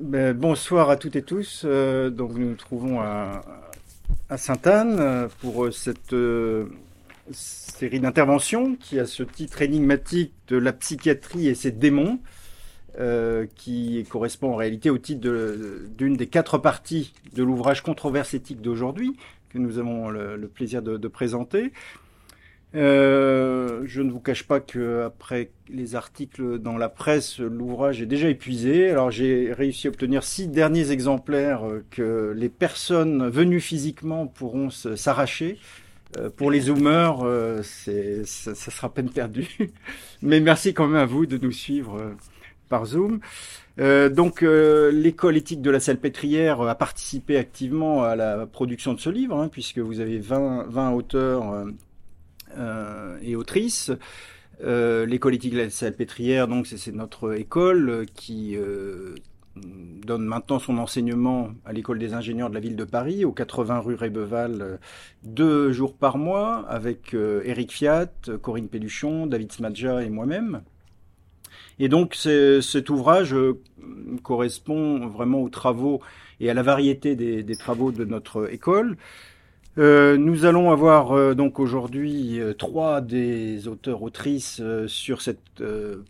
Ben, bonsoir à toutes et tous. Euh, donc nous nous trouvons à, Sainte-Anne euh, pour euh, cette série d'interventions qui a ce titre énigmatique de la psychiatrie et ses démons, qui correspond en réalité au titre d'une des quatre parties de l'ouvrage Controverse éthique d'aujourd'hui que nous avons le, plaisir de présenter. Euh, je ne vous cache pas que après les articles dans la presse, l'ouvrage est déjà épuisé. Alors j'ai réussi à obtenir six derniers exemplaires euh, que les personnes venues physiquement pourront s'arracher. Euh, pour les zoomers, ça, sera peine perdue. Mais merci quand même à vous de nous suivre par Zoom. Donc l'école éthique de la Salpêtrière a participé activement à la production de ce livre, hein, puisque vous avez 20, 20 auteurs et autrice. Euh, l'école éthique de la Salpêtrière, donc c'est notre école qui euh, donne maintenant son enseignement à l'école des ingénieurs de la ville de Paris, au 80 rue Rébeval, deux jours par mois, avec Eric Fiat, Corinne Péluchon, David Smadja et moi-même. Et donc cet ouvrage correspond vraiment aux travaux et à la variété des, des travaux de notre école. Euh, nous allons avoir euh, donc aujourd'hui euh, trois des auteurs-autrices sur cette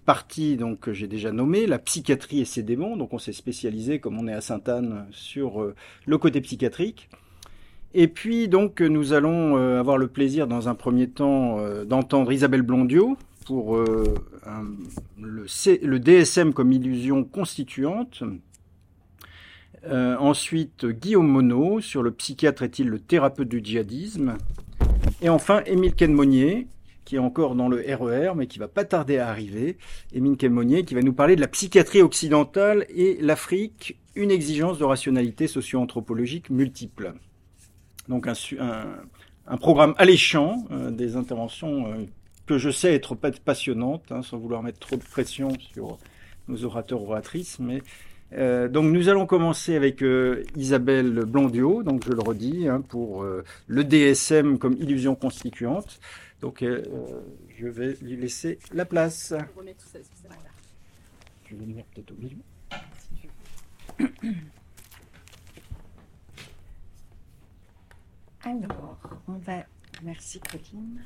partie donc que j'ai déjà nommée, la psychiatrie et ses démons. Donc on s'est spécialisé, comme on est à Sainte-Anne, sur le côté psychiatrique. Et puis donc nous allons avoir le plaisir dans un premier temps d'entendre Isabelle Blondiot pour le, le DSM comme illusion constituante. Euh, ensuite, Guillaume Monod sur le psychiatre est-il le thérapeute du djihadisme? Et enfin, Émile Kenmonier, qui est encore dans le RER, e mais qui va pas tarder à arriver. Émile Kenmonier, qui va nous parler de la psychiatrie occidentale et l'Afrique, une exigence de rationalité socio-anthropologique multiple. Donc un, un, programme alléchant, euh, des interventions euh, que je sais être passionnantes, hein, sans vouloir mettre trop de pression sur nos orateurs oratrices, mais euh, donc nous allons commencer avec euh, Isabelle Blondiot, donc je le redis, hein, pour euh, le DSM comme illusion constituante. Donc je vais lui laisser la place. Je vais venir peut-être au milieu. Alors, on va. Merci Colline.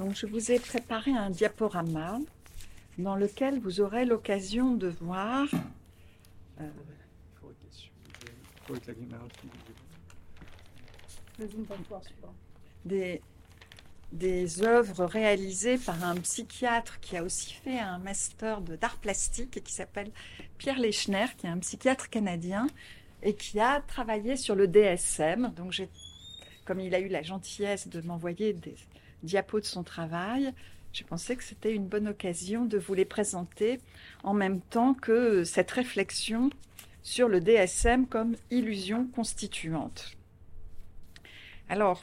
Donc, je vous ai préparé un diaporama dans lequel vous aurez l'occasion de voir euh, des, des œuvres réalisées par un psychiatre qui a aussi fait un master d'art plastique et qui s'appelle Pierre Lechner, qui est un psychiatre canadien et qui a travaillé sur le DSM. Donc, comme il a eu la gentillesse de m'envoyer des, diapos de son travail. J'ai pensé que c'était une bonne occasion de vous les présenter en même temps que cette réflexion sur le DSM comme illusion constituante. Alors,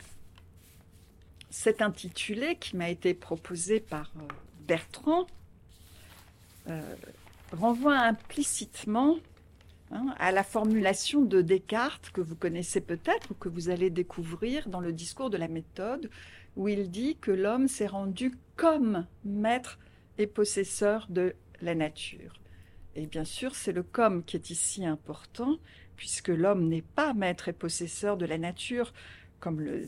cet intitulé qui m'a été proposé par euh, Bertrand euh, renvoie implicitement hein, à la formulation de Descartes que vous connaissez peut-être ou que vous allez découvrir dans le discours de la méthode, où il dit que l'homme s'est rendu comme maître et possesseur de la nature. Et bien sûr, c'est le comme qui est ici important, puisque l'homme n'est pas maître et possesseur de la nature, comme le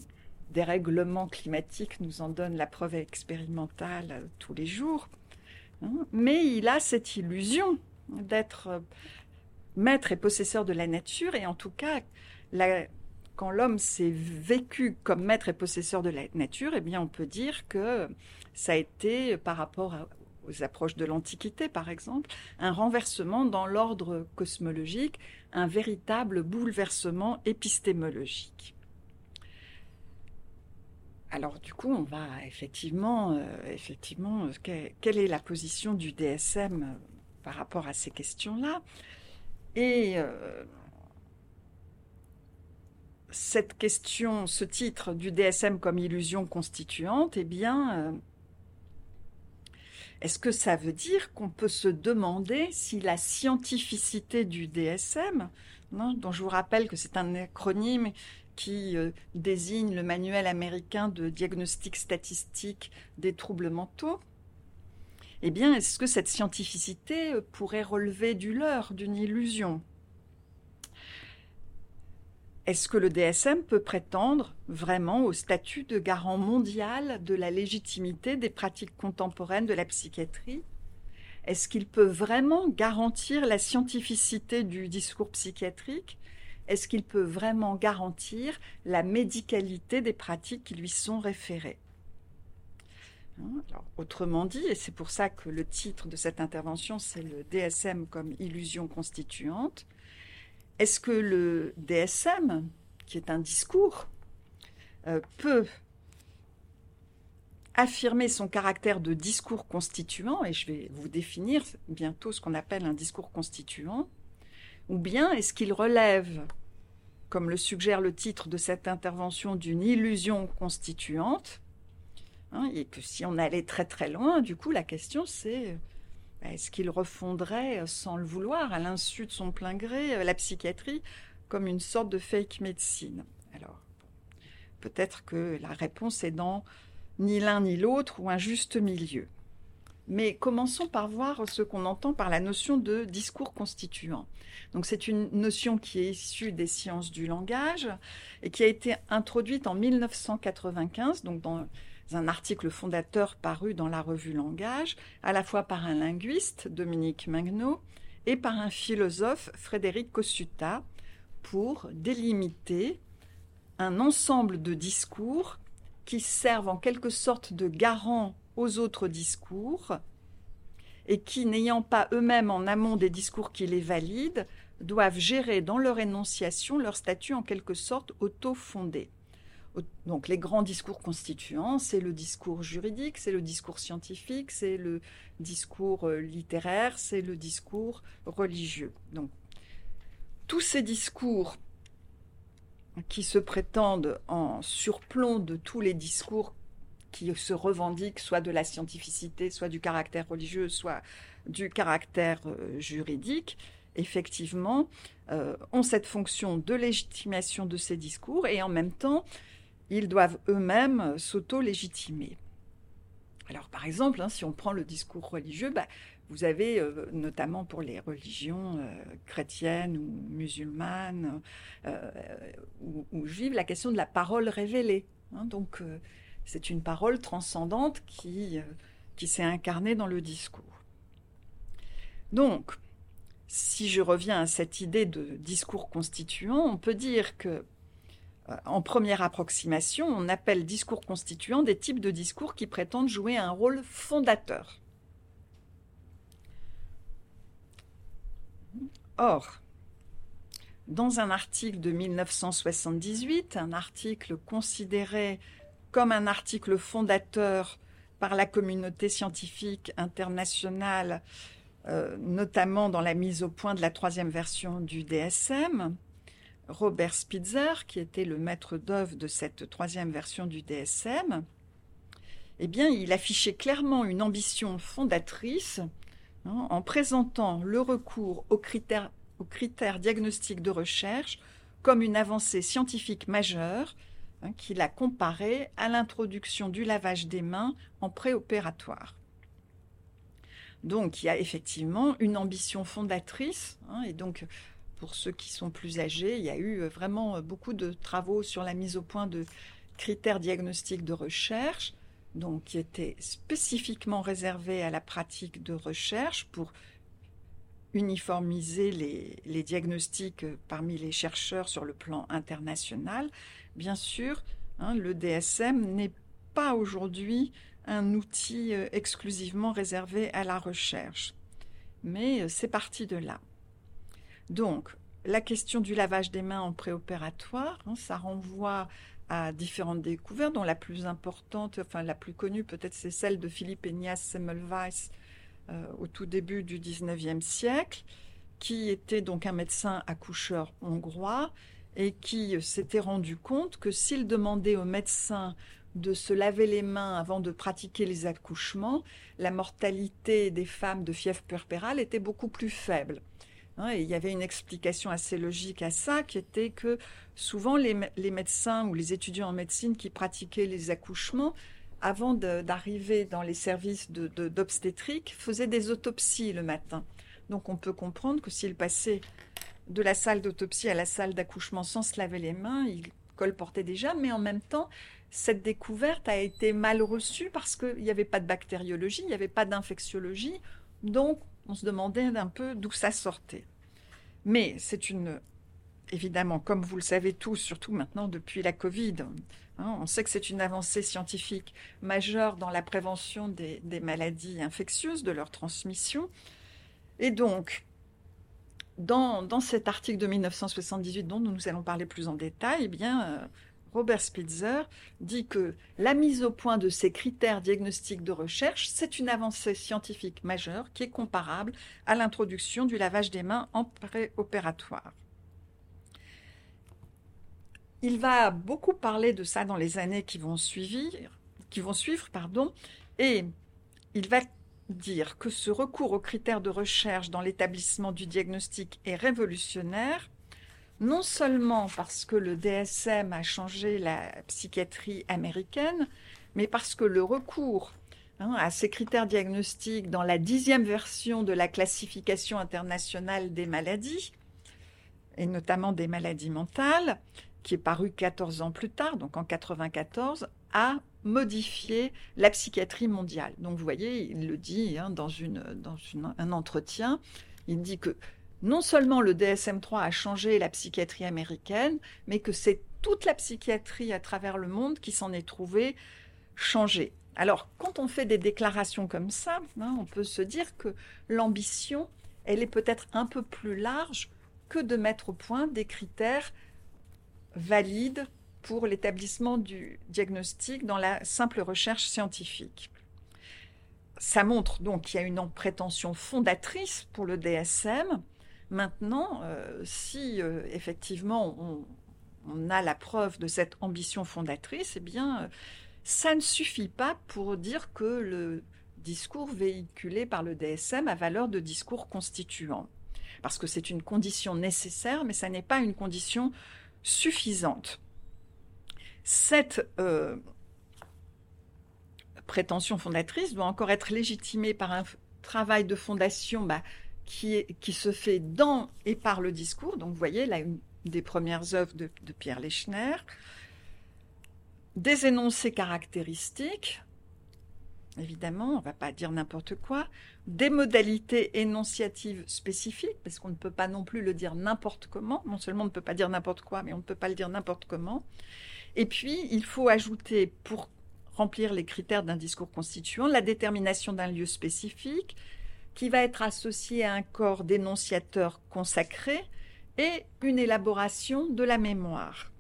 dérèglement climatique nous en donne la preuve expérimentale tous les jours, hein. mais il a cette illusion d'être maître et possesseur de la nature, et en tout cas, la, quand l'homme s'est vécu comme maître et possesseur de la nature, eh bien, on peut dire que ça a été, par rapport aux approches de l'Antiquité, par exemple, un renversement dans l'ordre cosmologique, un véritable bouleversement épistémologique. Alors du coup, on va effectivement, euh, effectivement, quelle est la position du DSM euh, par rapport à ces questions-là? Et euh, cette question, ce titre du DSM comme illusion constituante, eh bien, euh, Est-ce que ça veut dire qu'on peut se demander si la scientificité du DSM, dont je vous rappelle que c'est un acronyme qui euh, désigne le manuel américain de diagnostic statistique des troubles mentaux, eh bien, est-ce que cette scientificité pourrait relever du leurre, d'une illusion? Est-ce que le DSM peut prétendre vraiment au statut de garant mondial de la légitimité des pratiques contemporaines de la psychiatrie? Est-ce qu'il peut vraiment garantir la scientificité du discours psychiatrique? Est-ce qu'il peut vraiment garantir la médicalité des pratiques qui lui sont référées? Hein, Autrement dit, et c'est pour ça que le titre de cette intervention, c'est le DSM comme illusion constituante, est-ce que le DSM, qui est un discours, euh, peut affirmer son caractère de discours constituant, et je vais vous définir bientôt ce qu'on appelle un discours constituant, ou bien est-ce qu'il relève comme le suggère le titre de cette intervention, d'une illusion constituante. Hein, et que si on allait très très loin, du coup, la question c'est bah, est-ce qu'il refondrait sans le vouloir, à l'insu de son plein gré, la psychiatrie comme une sorte de fake médecine? Alors, peut-être que la réponse est dans ni l'un ni l'autre ou un juste milieu. Mais commençons par voir ce qu'on entend par la notion de discours constituant. Donc c'est une notion qui est issue des sciences du langage et qui a été introduite en 1995, donc un article fondateur paru dans la revue Langage, à la fois par un linguiste, Dominique Magno, et par un philosophe, Frédéric Cossutta, pour délimiter un ensemble de discours qui servent en quelque sorte de garant aux autres discours et qui, n'ayant pas eux-mêmes en amont des discours qui les valident, doivent gérer dans leur énonciation leur statut en quelque sorte auto-fondé. Donc les grands discours constituants, c'est le discours juridique, c'est le discours scientifique, c'est le discours euh, littéraire, c'est le discours religieux. Donc tous ces discours qui se prétendent en surplomb de tous les discours qui se revendiquent soit de la scientificité, soit du caractère religieux, soit du caractère euh, juridique, effectivement, euh, ont cette fonction de légitimation de ces discours et en même temps, ils doivent eux-mêmes s'auto-légitimer. Alors, par exemple, hein, si on prend le discours religieux, bah, vous avez euh, notamment pour les religions chrétiennes ou musulmanes ou, juives la question de la parole révélée. Hein. donc, c'est une parole transcendante qui, euh, qui s'est incarnée dans le discours. Donc, si je reviens à cette idée de discours constituant, on peut dire que, euh, en première approximation, on appelle discours constituant des types de discours qui prétendent jouer un rôle fondateur. Or, dans un article de 1978, un article considéré comme un article fondateur par la communauté scientifique internationale, euh, notamment dans la mise au point de la troisième version du DSM. Robert Spitzer, qui était le maître d'œuvre de cette troisième version du DSM, eh bien, il affichait clairement une ambition fondatrice hein, en présentant le recours aux critères, diagnostiques de recherche comme une avancée scientifique majeure Hein, qu'il a comparé à l'introduction du lavage des mains en préopératoire. Donc il y a effectivement une ambition fondatrice, hein, et donc pour ceux qui sont plus âgés, il y a eu vraiment beaucoup de travaux sur la mise au point de critères diagnostiques de recherche, donc qui étaient spécifiquement réservés à la pratique de recherche pour uniformiser les diagnostics parmi les chercheurs sur le plan international, Bien sûr, hein, le DSM n'est pas aujourd'hui un outil euh, exclusivement réservé à la recherche. Mais euh, c'est parti de là. Donc, la question du lavage des mains en préopératoire, hein, ça renvoie à différentes découvertes, dont la plus importante, enfin la plus connue peut-être, c'est celle de Philippe Enias Semmelweis euh, au tout début du XIXe siècle, qui était donc un médecin accoucheur hongrois et qui s'était rendu compte que s'il demandait au médecin de se laver les mains avant de pratiquer les accouchements, la mortalité des femmes de fièvre puerpérale était beaucoup plus faible. Hein, il y avait une explication assez logique à ça, qui était que souvent les, médecins ou les étudiants en médecine qui pratiquaient les accouchements, avant d'arriver dans les services d'obstétrique, faisaient des autopsies le matin. Donc on peut comprendre que s'ils passaient de la salle d'autopsie à la salle d'accouchement sans se laver les mains, ils colportaient déjà, mais en même temps, cette découverte a été mal reçue parce qu'il n'y avait pas de bactériologie, il n'y avait pas d'infectiologie, donc on se demandait un peu d'où ça sortait. Mais c'est une, évidemment, comme vous le savez tous, surtout maintenant depuis la Covid, hein, on sait que c'est une avancée scientifique majeure dans la prévention des, maladies infectieuses, de leur transmission. Et donc, dans, dans, cet article de 1978 dont nous allons parler plus en détail, eh bien, euh, Robert Spitzer dit que la mise au point de ces critères diagnostiques de recherche, c'est une avancée scientifique majeure qui est comparable à l'introduction du lavage des mains en préopératoire. Il va beaucoup parler de ça dans les années qui vont suivre, qui vont suivre pardon, et il va dire que ce recours aux critères de recherche dans l'établissement du diagnostic est révolutionnaire non seulement parce que le DSM a changé la psychiatrie américaine, mais parce que le recours hein, à ces critères diagnostiques dans la dixième version de la classification internationale des maladies, et notamment des maladies mentales, qui est parue 14 ans plus tard, donc en 94, a modifié la psychiatrie mondiale. Donc vous voyez, il le dit hein, dans un entretien, il dit que non seulement le DSM-3 a changé la psychiatrie américaine, mais que c'est toute la psychiatrie à travers le monde qui s'en est trouvée changée. Alors, quand on fait des déclarations comme ça, hein, on peut se dire que l'ambition, elle est peut-être un peu plus large que de mettre au point des critères valides pour l'établissement du diagnostic dans la simple recherche scientifique. Ça montre donc qu'il y a une prétention fondatrice pour le DSM, Maintenant, euh, si euh, effectivement on, a la preuve de cette ambition fondatrice, eh bien, euh, ça ne suffit pas pour dire que le discours véhiculé par le DSM a valeur de discours constituant. Parce que c'est une condition nécessaire, mais ça n'est pas une condition suffisante. Cette prétention fondatrice doit encore être légitimée par un travail de fondation bah, qui, se fait dans et par le discours. Donc, vous voyez, là, une des premières œuvres de, Pierre Lechner. Des énoncés caractéristiques, évidemment, on ne va pas dire n'importe quoi. Des modalités énonciatives spécifiques, parce qu'on ne peut pas non plus le dire n'importe comment. Non seulement on ne peut pas dire n'importe quoi, mais on ne peut pas le dire n'importe comment. Et puis, il faut ajouter, pour remplir les critères d'un discours constituant, la détermination d'un lieu spécifique, qui va être associé à un corps d'énonciateurs consacrés et une élaboration de la mémoire.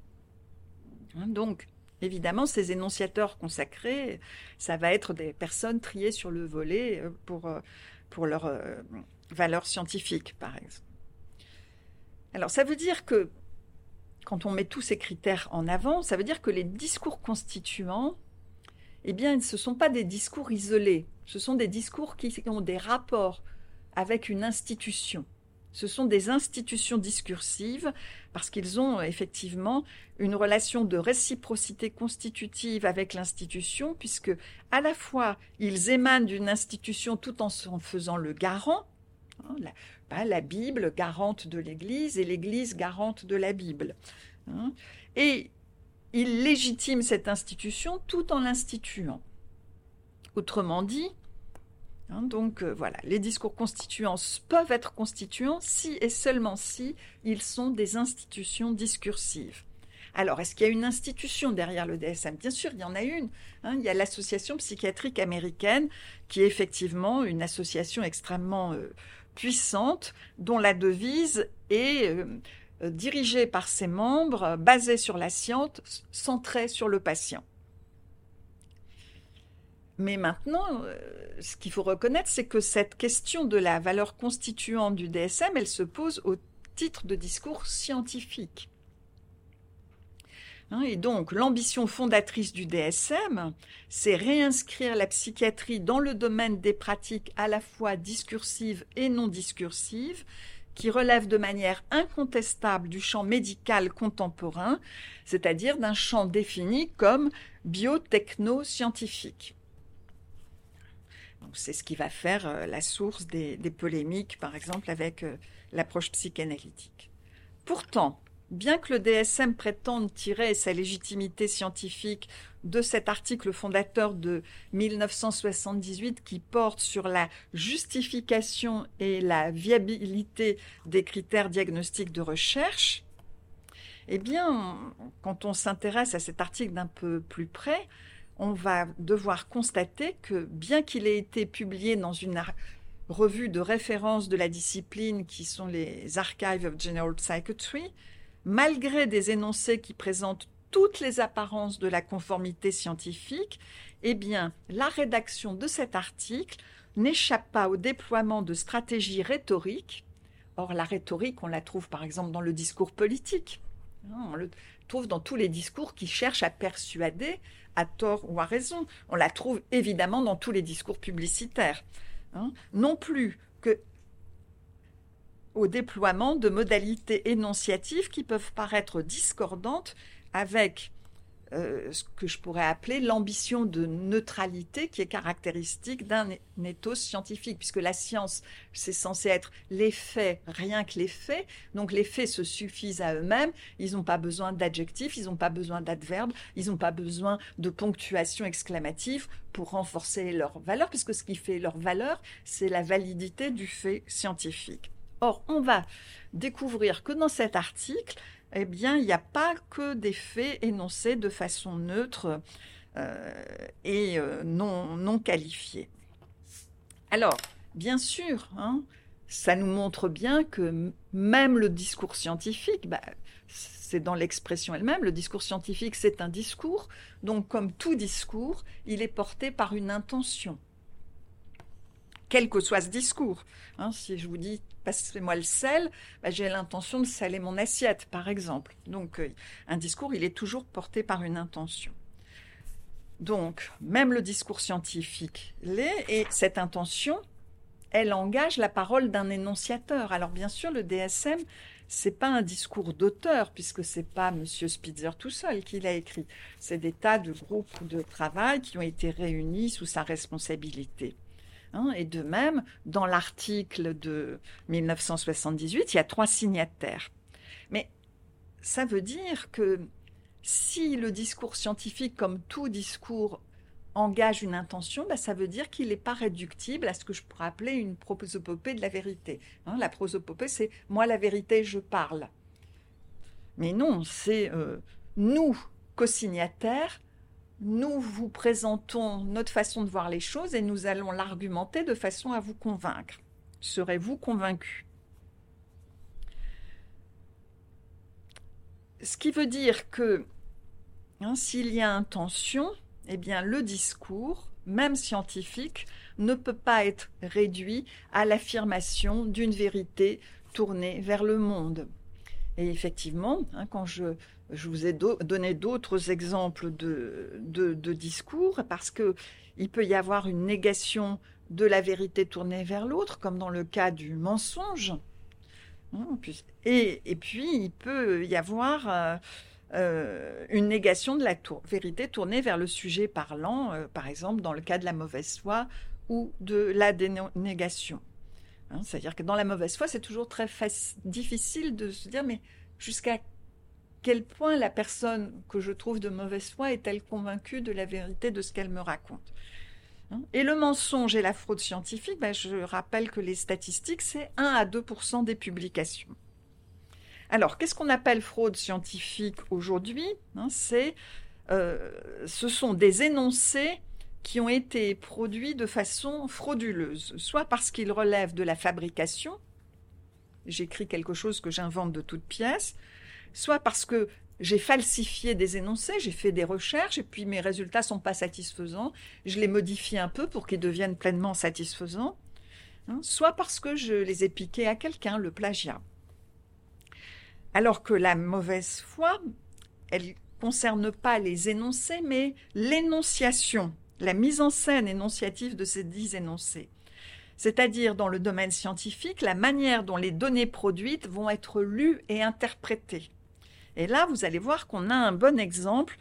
Hein, donc, évidemment, ces énonciateurs consacrés, ça va être des personnes triées sur le volet euh, pour, euh, pour leur euh, valeur scientifique, par exemple. Alors, ça veut dire que quand on met tous ces critères en avant, ça veut dire que les discours constituants, eh bien, ce ne sont pas des discours isolés. Ce sont des discours qui ont des rapports avec une institution. Ce sont des institutions discursives parce qu'ils ont effectivement une relation de réciprocité constitutive avec l'institution puisque à la fois ils émanent d'une institution tout en se faisant le garant, hein, la, la, Bible garante de l'Église et l'Église garante de la Bible. Hein, et ils légitiment cette institution tout en l'instituant. Autrement dit, Hein, donc euh, voilà, les discours constituants peuvent être constituants si et seulement si ils sont des institutions discursives. Alors, est-ce qu'il y a une institution derrière le DSM Bien sûr, il y en a une. Hein. il y a l'Association psychiatrique américaine, qui est effectivement une association extrêmement euh, puissante, dont la devise est euh, dirigée par ses membres, basée sur la science, centrée sur le patient. Mais maintenant, euh, ce qu'il faut reconnaître, c'est que cette question de la valeur constituante du DSM, elle se pose au titre de discours scientifique. Hein, et donc, l'ambition fondatrice du DSM, c'est réinscrire la psychiatrie dans le domaine des pratiques à la fois discursives et non discursives, qui relèvent de manière incontestable du champ médical contemporain, c'est-à-dire d'un champ défini comme biotechno-scientifique. C'est ce qui va faire euh, la source des, polémiques, par exemple, avec euh, l'approche psychanalytique. Pourtant, bien que le DSM prétende tirer sa légitimité scientifique de cet article fondateur de 1978 qui porte sur la justification et la viabilité des critères diagnostiques de recherche, eh bien, quand on s'intéresse à cet article d'un peu plus près, on va devoir constater que bien qu'il ait été publié dans une revue de référence de la discipline qui sont les Archives of General Psychiatry, malgré des énoncés qui présentent toutes les apparences de la conformité scientifique, eh bien, la rédaction de cet article n'échappe pas au déploiement de stratégies rhétoriques. Or, la rhétorique, on la trouve par exemple dans le discours politique. On le trouve dans tous les discours qui cherchent à persuader, à tort ou à raison. On la trouve évidemment dans tous les discours publicitaires. Hein. non plus que au déploiement de modalités énonciatives qui peuvent paraître discordantes avec euh, ce que je pourrais appeler l'ambition de neutralité qui est caractéristique d'un ethos scientifique, puisque la science, c'est censé être les faits, rien que les faits. Donc les faits se suffisent à eux-mêmes, ils n'ont pas besoin d'adjectifs, ils n'ont pas besoin d'adverbes, ils n'ont pas besoin de ponctuation exclamative pour renforcer leur valeur, puisque ce qui fait leur valeur, c'est la validité du fait scientifique. Or, on va découvrir que dans cet article, eh bien, il n'y a pas que des faits énoncés de façon neutre euh, et euh, non, non qualifiés. Alors, bien sûr, hein, ça nous montre bien que même le discours scientifique, bah, c'est dans l'expression elle-même, le discours scientifique, c'est un discours, donc comme tout discours, il est porté par une intention quel que soit ce discours. Hein, si je vous dis passez-moi le sel, bah, j'ai l'intention de saler mon assiette, par exemple. Donc euh, un discours, il est toujours porté par une intention. Donc même le discours scientifique l'est, et cette intention, elle engage la parole d'un énonciateur. Alors bien sûr, le DSM, c'est pas un discours d'auteur, puisque c'est pas Monsieur Spitzer tout seul qui l'a écrit. C'est des tas de groupes de travail qui ont été réunis sous sa responsabilité. Hein, et de même, dans l'article de 1978, il y a trois signataires. Mais ça veut dire que si le discours scientifique, comme tout discours, engage une intention, bah, ça veut dire qu'il n'est pas réductible à ce que je pourrais appeler une prosopopée de la vérité. Hein, la prosopopée, c'est moi la vérité, je parle. Mais non, c'est euh, nous, co-signataires, nous vous présentons notre façon de voir les choses et nous allons l'argumenter de façon à vous convaincre. Serez-vous convaincu Ce qui veut dire que hein, s'il y a intention, eh bien le discours, même scientifique, ne peut pas être réduit à l'affirmation d'une vérité tournée vers le monde. Et effectivement, hein, quand je, vous ai donné d'autres exemples de, discours, parce qu'il peut y avoir une négation de la vérité tournée vers l'autre, comme dans le cas du mensonge. Hein, et, puis, il peut y avoir euh, euh, une négation de la vérité tournée vers le sujet parlant, euh, par exemple dans le cas de la mauvaise foi ou de la dénégation. Hein, c'est-à-dire que dans la mauvaise foi, c'est toujours très difficile de se dire, mais jusqu'à quel point la personne que je trouve de mauvaise foi est-elle convaincue de la vérité de ce qu'elle me raconte hein, Et le mensonge et la fraude scientifique, ben, je rappelle que les statistiques, c'est 1 à 2 des publications. Alors, qu'est-ce qu'on appelle fraude scientifique aujourd'hui hein, euh, Ce sont des énoncés qui ont été produits de façon frauduleuse, soit parce qu'ils relèvent de la fabrication, j'écris quelque chose que j'invente de toutes pièces, soit parce que j'ai falsifié des énoncés, j'ai fait des recherches et puis mes résultats sont pas satisfaisants, je les modifie un peu pour qu'ils deviennent pleinement satisfaisants, hein, soit parce que je les ai piqués à quelqu'un, le plagiat. Alors que la mauvaise foi, elle concerne pas les énoncés, mais l'énonciation, la mise en scène énonciative de ces dix énoncés. C'est-à-dire, dans le domaine scientifique, la manière dont les données produites vont être lues et interprétées. Et là, vous allez voir qu'on a un bon exemple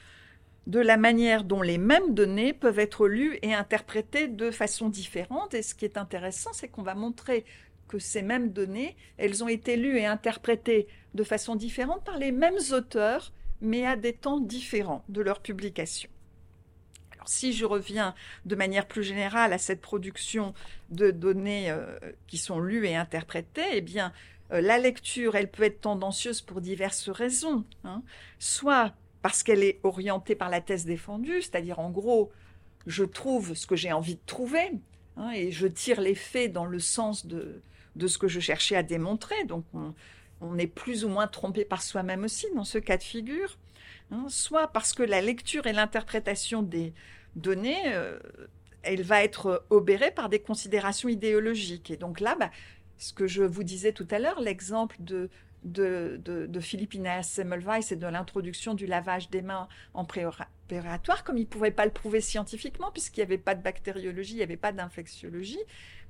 de la manière dont les mêmes données peuvent être lues et interprétées de façon différente. Et ce qui est intéressant, c'est qu'on va montrer que ces mêmes données, elles ont été lues et interprétées de façon différente par les mêmes auteurs, mais à des temps différents de leur publication. Alors, si je reviens de manière plus générale à cette production de données euh, qui sont lues et interprétées, eh bien, euh, la lecture, elle peut être tendancieuse pour diverses raisons. Hein. Soit parce qu'elle est orientée par la thèse défendue, c'est-à-dire en gros, je trouve ce que j'ai envie de trouver, hein, et je tire les faits dans le sens de, ce que je cherchais à démontrer. Donc on, est plus ou moins trompé par soi-même aussi dans ce cas de figure. Hein. soit parce que la lecture et l'interprétation des données, euh, elle va être obérée par des considérations idéologiques. Et donc là, bah, ce que je vous disais tout à l'heure, l'exemple de, de, de, de Semmelweis et de l'introduction du lavage des mains en préopératoire, comme il ne pouvait pas le prouver scientifiquement, puisqu'il n'y avait pas de bactériologie, il n'y avait pas d'infectiologie,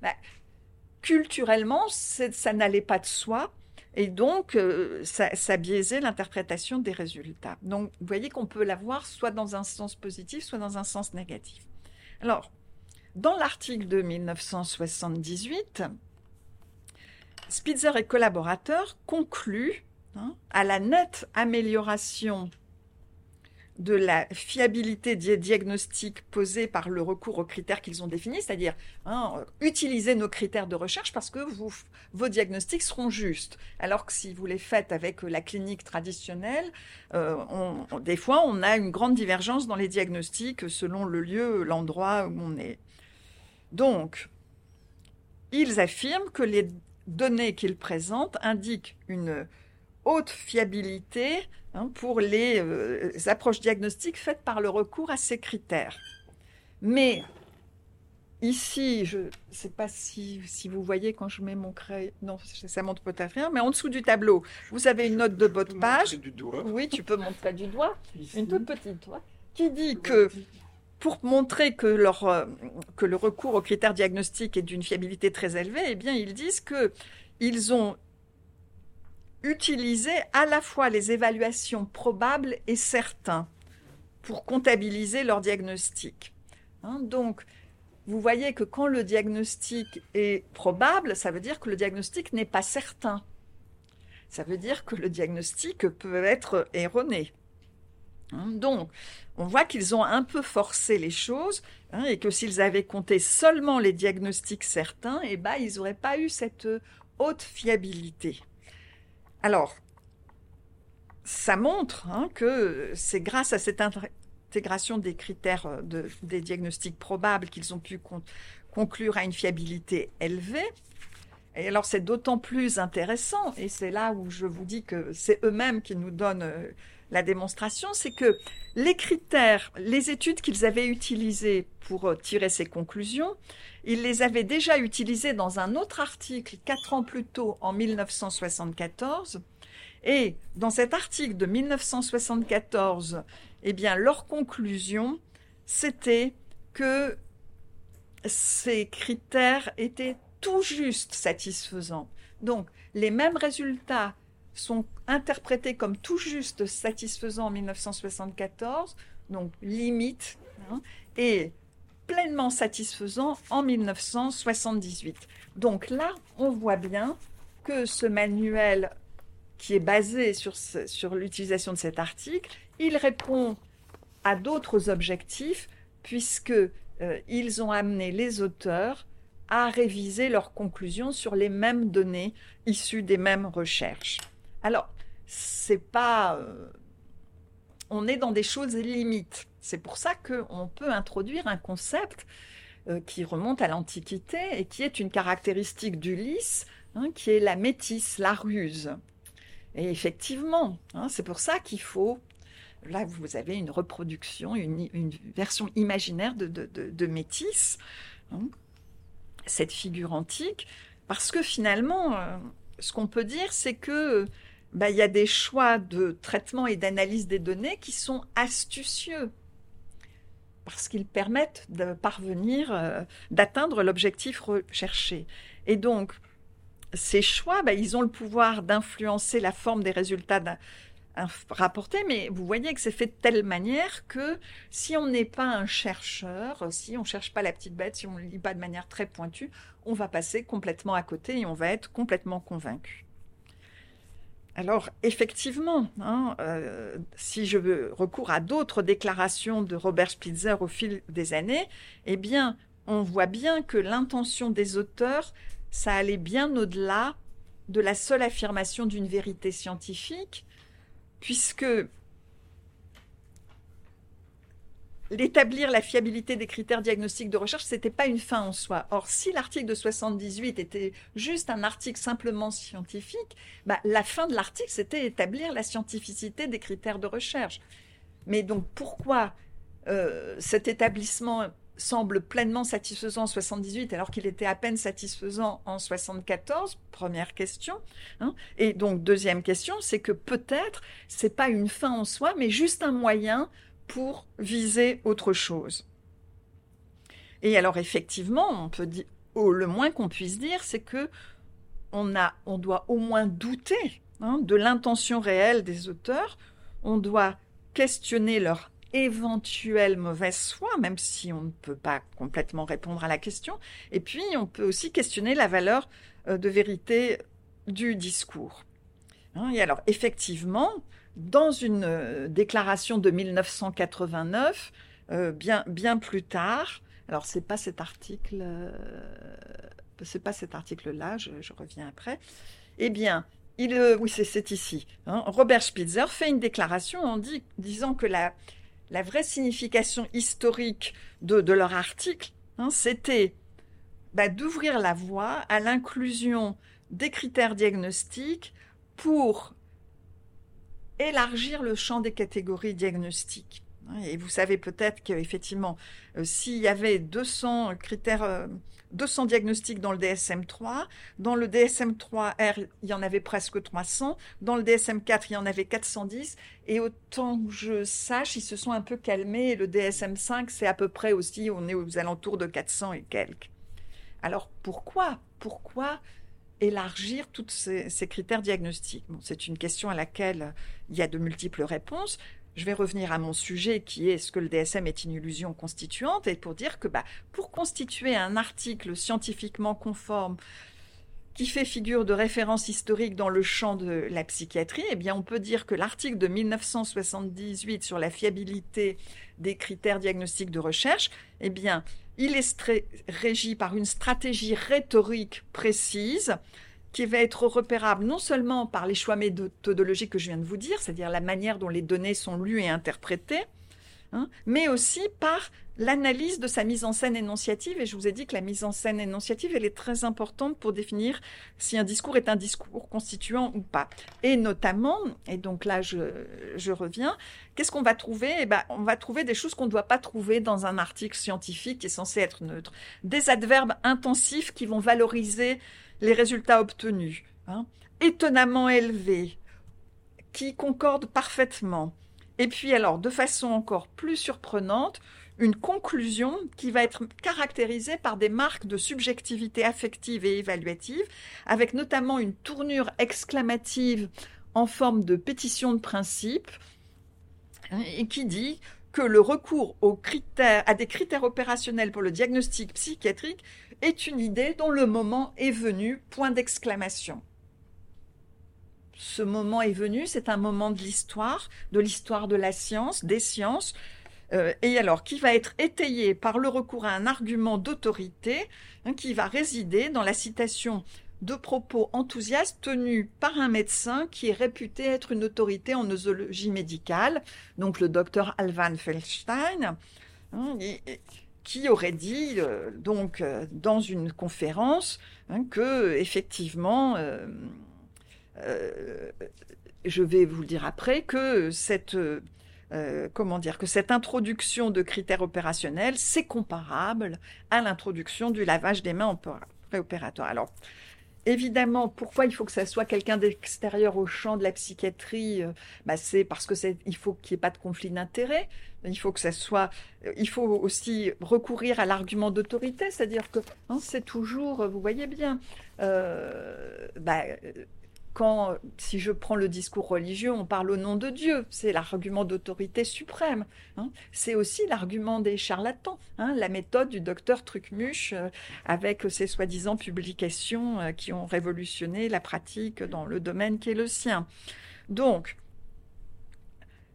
bah, culturellement, ça n'allait pas de soi. Et donc, euh, ça, biaisait l'interprétation des résultats. Donc, vous voyez qu'on peut l'avoir soit dans un sens positif, soit dans un sens négatif. Alors, dans l'article de 1978, Spitzer et collaborateurs concluent hein, à la nette amélioration de la fiabilité des diagnostics posés par le recours aux critères qu'ils ont définis, c'est-à-dire hein, utiliser nos critères de recherche parce que vos diagnostics seront justes. Alors que si vous les faites avec la clinique traditionnelle, euh, des fois on a une grande divergence dans les diagnostics selon le lieu, l'endroit où on est. Donc, ils affirment que les données qu'ils présentent indiquent une haute fiabilité hein, pour les, euh, approches diagnostiques faites par le recours à ces critères. Mais ici, je ne sais pas si, si, vous voyez quand je mets mon crayon, non, ça montre peut-être rien, mais en dessous du tableau, vous avez une note de bas de page. Du doigt. Oui, tu peux montrer du doigt, une toute petite doigt, qui dit que pour montrer que, leur, euh, que le recours aux critères diagnostiques est d'une fiabilité très élevée, eh bien, ils disent que ils ont utilisé à la fois les évaluations probables et certains pour comptabiliser leur diagnostic. Hein, donc, vous voyez que quand le diagnostic est probable, ça veut dire que le diagnostic n'est pas certain. Ça veut dire que le diagnostic peut être erroné. Hein, donc, on voit qu'ils ont un peu forcé les choses hein, et que s'ils avaient compté seulement les diagnostics certains, eh ben, ils n'auraient pas eu cette haute fiabilité. Alors, ça montre hein, que c'est grâce à cette intégration des critères euh, des diagnostics probables qu'ils ont pu conclure à une fiabilité élevée. Et alors c'est d'autant plus intéressant, et c'est là où je vous dis que c'est eux-mêmes qui nous donnent euh, la démonstration, c'est que les critères, les études qu'ils avaient utilisées pour euh, tirer ces conclusions, ils les avaient déjà utilisées dans un autre article quatre ans plus tôt, en 1974. Et dans cet article de 1974, eh bien, leur conclusion, c'était que ces critères étaient tout juste satisfaisants. Donc, les mêmes résultats sont interprétés comme tout juste satisfaisants en 1974, donc limite, hein, et pleinement satisfaisants en 1978. Donc là, on voit bien que ce manuel qui est basé sur, l'utilisation de cet article, il répond à d'autres objectifs puisque euh, ils ont amené les auteurs à réviser leurs conclusions sur les mêmes données issues des mêmes recherches. Alors, c'est pas. Euh, on est dans des choses limites. C'est pour ça qu'on peut introduire un concept euh, qui remonte à l'Antiquité et qui est une caractéristique d'Ulysse, hein, qui est la métisse, la ruse. Et effectivement, hein, c'est pour ça qu'il faut. Là, vous avez une reproduction, une, version imaginaire de, métisse, hein, cette figure antique, parce que finalement, euh, ce qu'on peut dire, c'est que bah, il y a des choix de traitement et d'analyse des données qui sont astucieux parce qu'ils permettent de parvenir, euh, d'atteindre l'objectif recherché. Et donc, ces choix, bah, ils ont le pouvoir d'influencer la forme des résultats rapportés, mais vous voyez que c'est fait de telle manière que si on n'est pas un chercheur, si on ne cherche pas la petite bête, si on ne lit pas de manière très pointue, on va passer complètement à côté et on va être complètement convaincu. Alors, effectivement, hein, euh, si je recours à d'autres déclarations de Robert Spitzer au fil des années, eh bien, on voit bien que l'intention des auteurs, ça allait bien au-delà de la seule affirmation d'une vérité scientifique, puisque l'établir la fiabilité des critères diagnostiques de recherche, ce n'était pas une fin en soi. Or, si l'article de 78 était juste un article simplement scientifique, bah, la fin de l'article, c'était établir la scientificité des critères de recherche. Mais donc, pourquoi euh, cet établissement semble pleinement satisfaisant en 78 alors qu'il était à peine satisfaisant en 74 Première question. Hein. Et donc, deuxième question, c'est que peut-être c'est pas une fin en soi, mais juste un moyen pour viser autre chose. Et alors effectivement, on peut dire, le moins qu'on puisse dire, c'est que on, a, on doit au moins douter hein, de l'intention réelle des auteurs. On doit questionner leur éventuelle mauvaise foi, même si on ne peut pas complètement répondre à la question. Et puis, on peut aussi questionner la valeur euh, de vérité du discours. Hein, et alors, effectivement, dans une euh, déclaration de 1989, euh, bien, bien plus tard, alors c'est pas cet article, euh, c'est pas cet article-là, je, reviens après. Eh bien, oui, c'est ici. Hein. Robert Spitzer fait une déclaration en disant que la, vraie signification historique de, de leur article, hein, c'était bah, d'ouvrir la voie à l'inclusion des critères diagnostiques pour élargir le champ des catégories diagnostiques. Et vous savez peut-être qu'effectivement, euh, s'il y avait 200 critères, 200 euh, diagnostics dans le DSM-3, dans le DSM-3R, il y en avait presque 300, dans le DSM-4, il y en avait 410, et autant que je sache, ils se sont un peu calmés, et le DSM-5, c'est à peu près aussi, on est aux alentours de 400 et quelques. Alors pourquoi Pourquoi élargir tous ces, critères diagnostiques C'est une question à laquelle il y a de multiples réponses. Je vais revenir à mon sujet qui est est-ce que le DSM est une illusion constituante et pour dire que bah, pour constituer un article scientifiquement conforme qui fait figure de référence historique dans le champ de la psychiatrie, eh bien on peut dire que l'article de 1978 sur la fiabilité des critères diagnostiques de recherche, eh bien il est régi par une stratégie rhétorique précise qui va être repérable non seulement par les choix méthodologiques que je viens de vous dire, c'est-à-dire la manière dont les données sont lues et interprétées, hein, mais aussi par l'analyse de sa mise en scène énonciative. Et je vous ai dit que la mise en scène énonciative, elle est très importante pour définir si un discours est un discours constituant ou pas. Et notamment, et donc là je, je reviens, qu'est-ce qu'on va trouver? Eh ben, On va trouver des choses qu'on ne doit pas trouver dans un article scientifique qui est censé être neutre. Des adverbes intensifs qui vont valoriser les résultats obtenus. Hein. Étonnamment élevés, qui concordent parfaitement. Et puis alors, de façon encore plus surprenante, une conclusion qui va être caractérisée par des marques de subjectivité affective et évaluative, avec notamment une tournure exclamative en forme de pétition de principe, et qui dit que le recours à des critères opérationnels pour le diagnostic psychiatrique est une idée dont le moment est venu, point d'exclamation. Ce moment est venu, c'est un moment de l'histoire, de l'histoire de la science, des sciences, euh, et alors qui va être étayé par le recours à un argument d'autorité hein, qui va résider dans la citation de propos enthousiastes tenus par un médecin qui est réputé être une autorité en nosologie médicale, donc le docteur Alvan Feldstein, hein, qui aurait dit euh, donc euh, dans une conférence hein, que effectivement je vais vous le dire après, que cette euh, comment dire, que cette introduction de critères opérationnels, c'est comparable à l'introduction du lavage des mains préopératoire. Alors, évidemment, pourquoi il faut que ça soit quelqu'un d'extérieur au champ de la psychiatrie bah, C'est parce que il faut qu'il n'y ait pas de conflit d'intérêts. Il faut que ça soit. Il faut aussi recourir à l'argument d'autorité, c'est-à-dire que hein, c'est toujours. Vous voyez bien. Bah, quand, si je prends le discours religieux, on parle au nom de Dieu. C'est l'argument d'autorité suprême. Hein. C'est aussi l'argument des charlatans. Hein. la méthode du docteur Trucmuche euh, avec ses soi-disant publications euh, qui ont révolutionné la pratique dans le domaine qui est le sien. Donc,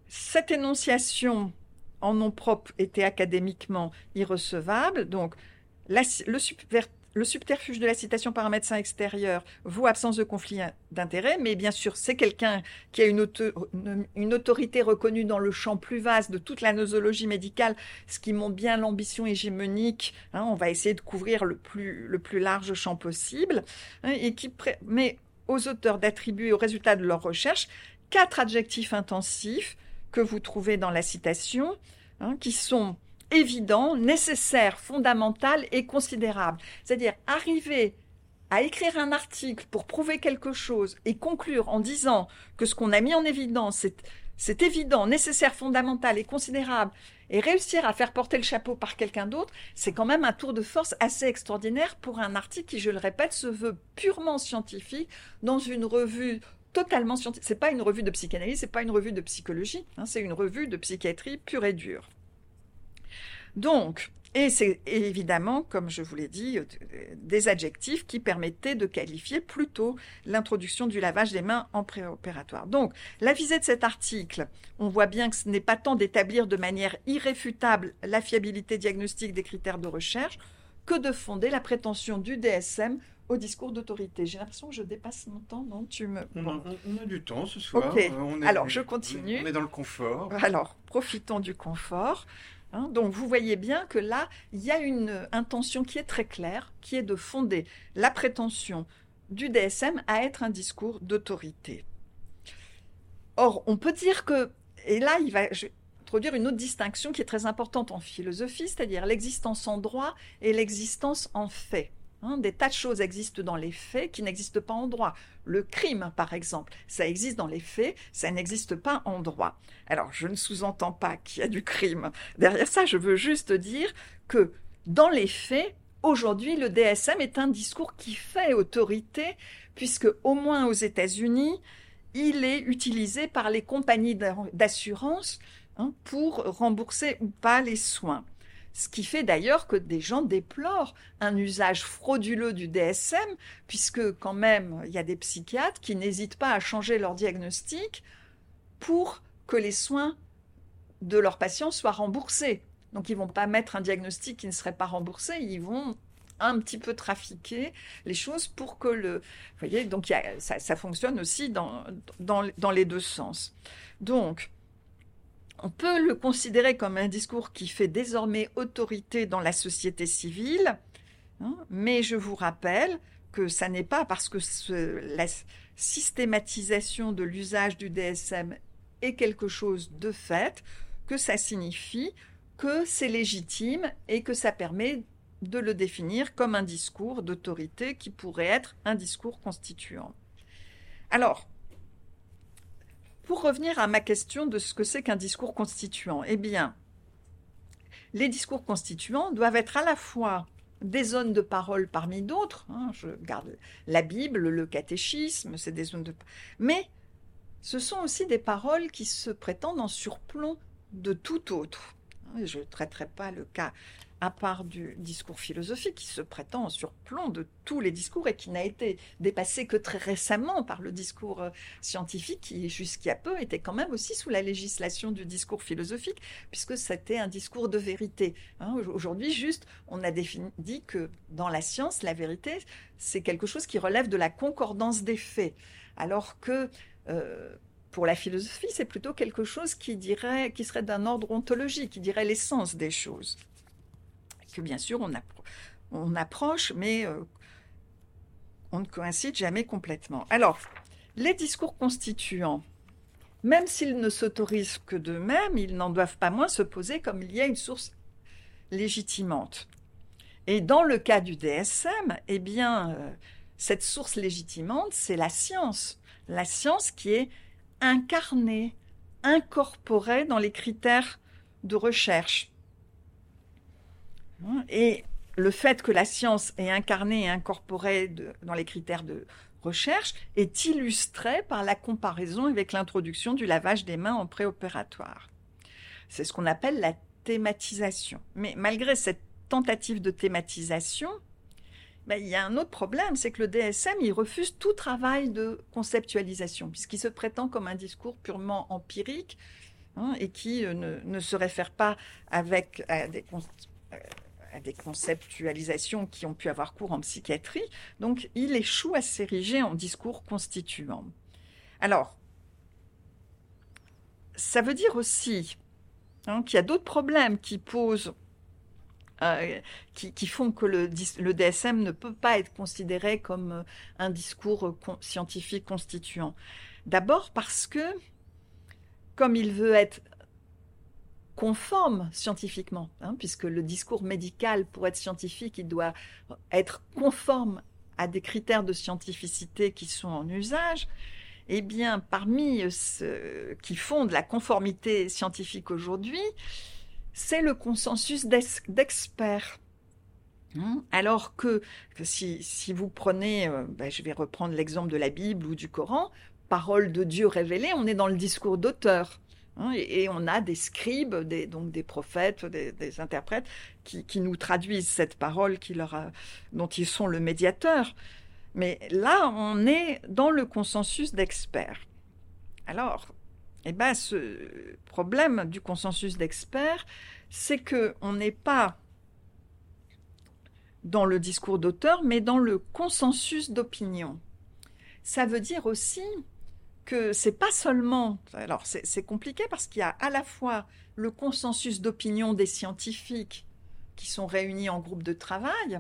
cette énonciation en nom propre était académiquement irrecevable. Donc, le, super, le subterfuge de la citation par un médecin extérieur vaut absence de conflit d'intérêt, mais bien sûr, c'est quelqu'un qui a une, autorité reconnue dans le champ plus vaste de toute la nosologie médicale, ce qui montre bien l'ambition hégémonique. Hein, on va essayer de couvrir le plus, large champ possible, hein, et qui met aux auteurs d'attribuer aux résultats de leur recherche quatre adjectifs intensifs que vous trouvez dans la citation, hein, qui sont évident, nécessaire, fondamental et considérable. C'est-à-dire arriver à écrire un article pour prouver quelque chose et conclure en disant que ce qu'on a mis en évidence, c'est évident, nécessaire, fondamental et considérable, et réussir à faire porter le chapeau par quelqu'un d'autre, c'est quand même un tour de force assez extraordinaire pour un article qui, je le répète, se veut purement scientifique dans une revue totalement scientifique. C'est pas une revue de psychanalyse, c'est pas une revue de psychologie, hein, c'est une revue de psychiatrie pure et dure. Donc, et c'est évidemment, comme je vous l'ai dit, euh, des adjectifs qui permettaient de qualifier plutôt l'introduction du lavage des mains en préopératoire. Donc, la visée de cet article, on voit bien que ce n'est pas tant d'établir de manière irréfutable la fiabilité diagnostique des critères de recherche que de fonder la prétention du DSM au discours d'autorité. J'ai l'impression que je dépasse mon temps, non? Tu me... On, a, du temps ce soir. Euh, Alors, je continue. On est dans le confort. Alors, profitons du confort. Hein, donc vous voyez bien que là, il y a une intention qui est très claire, qui est de fonder la prétention du DSM à être un discours d'autorité. Or, on peut dire que, et là, il va introduire une autre distinction qui est très importante en philosophie, c'est-à-dire l'existence en droit et l'existence en fait. Hein, des tas de choses existent dans les faits qui n'existent pas en droit. Le crime, par exemple, ça existe dans les faits, ça n'existe pas en droit. Alors, je ne sous-entends pas qu'il y a du crime. Derrière ça, je veux juste dire que dans les faits, aujourd'hui, le DSM est un discours qui fait autorité, puisque au moins aux États-Unis, il est utilisé par les compagnies d'assurance hein, pour rembourser ou pas les soins. Ce qui fait d'ailleurs que des gens déplorent un usage frauduleux du DSM, puisque quand même, il y a des psychiatres qui n'hésitent pas à changer leur diagnostic pour que les soins de leurs patients soient remboursés. Donc ils vont pas mettre un diagnostic qui ne serait pas remboursé, ils vont un petit peu trafiquer les choses pour que le... Vous voyez, donc ça, fonctionne aussi dans, dans, dans les deux sens. Donc, on peut le considérer comme un discours qui fait désormais autorité dans la société civile, hein, mais je vous rappelle que ça n'est pas parce que la systématisation de l'usage du DSM est quelque chose de fait que ça signifie que c'est légitime et que ça permet de le définir comme un discours d'autorité qui pourrait être un discours constituant. Alors, pour revenir à ma question de ce que c'est qu'un discours constituant, eh bien, les discours constituants doivent être à la fois des zones de parole parmi d'autres. Hein, je garde la Bible, le catéchisme, c'est des zones de. Mais ce sont aussi des paroles qui se prétendent en surplomb de tout autre. Je ne traiterai pas le cas à part du discours philosophique qui se prétend en surplomb de tous les discours et qui n'a été dépassé que très récemment par le discours euh, scientifique qui jusqu'à peu était quand même aussi sous la législation du discours philosophique puisque c'était un discours de vérité. Hein. Aujourd'hui, juste, on a défini, dit que dans la science, la vérité, c'est quelque chose qui relève de la concordance des faits, alors que euh, pour la philosophie, c'est plutôt quelque chose qui dirait, qui serait d'un ordre ontologique, qui dirait l'essence des choses que bien sûr on, approche, mais euh, on ne coïncide jamais complètement. Alors, les discours constituants, même s'ils ne s'autorisent que d'eux-mêmes, ils n'en doivent pas moins se poser comme il y a une source légitimante. Et dans le cas du DSM, eh bien, euh, cette source légitimante, c'est la science. La science qui est incarnée, incorporée dans les critères de recherche. Et le fait que la science est incarnée et incorporée dans les critères de recherche est illustré par la comparaison avec l'introduction du lavage des mains en préopératoire. C'est ce qu'on appelle la thématisation. Mais malgré cette tentative de thématisation, ben, il y a un autre problème, c'est que le DSM, il refuse tout travail de conceptualisation, puisqu'il se prétend comme un discours purement empirique hein, et qui euh, ne, se réfère pas avec à des, à des conceptualisations qui ont pu avoir cours en psychiatrie. Donc, il échoue à s'ériger en discours constituant. Alors, ça veut dire aussi hein, qu'il y a d'autres problèmes qui posent euh, qui, font que le, DSM ne peut pas être considéré comme euh, un discours scientifique constituant. D'abord parce que, comme il veut être conforme scientifiquement, hein, puisque le discours médical, pour être scientifique, il doit être conforme à des critères de scientificité qui sont en usage, eh bien, parmi ceux qui font de la conformité scientifique aujourd'hui, c'est le consensus d'experts. Hein, alors que, si, vous prenez, euh, ben, je vais reprendre l'exemple de la Bible ou du Coran, parole de Dieu révélée, on est dans le discours d'auteur. Hein, et, on a des scribes, des, donc des prophètes, des, interprètes qui, nous traduisent cette parole qui leur dont ils sont le médiateur. Mais là, on est dans le consensus d'experts. Alors, eh ben, ce problème du consensus d'experts, c'est que on n'est pas dans le discours d'auteur, mais dans le consensus d'opinion. Ça veut dire aussi que c'est pas seulement. Alors, c'est compliqué parce qu'il y a à la fois le consensus d'opinion des scientifiques qui sont réunis en groupe de travail,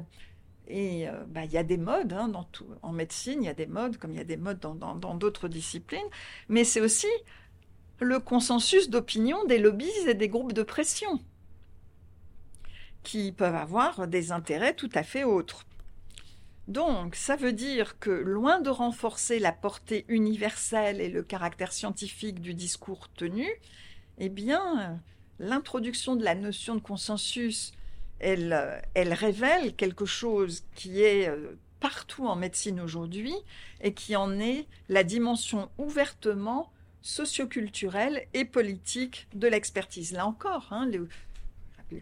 et euh, bah, il y a des modes hein, dans tout. En médecine, il y a des modes, comme il y a des modes dans d'autres disciplines, mais c'est aussi le consensus d'opinion des lobbies et des groupes de pression qui peuvent avoir des intérêts tout à fait autres. Donc, ça veut dire que loin de renforcer la portée universelle et le caractère scientifique du discours tenu, eh bien, l'introduction de la notion de consensus, elle, révèle quelque chose qui est euh, partout en médecine aujourd'hui et qui en est la dimension ouvertement socioculturelle et politique de l'expertise. Là encore, hein, le,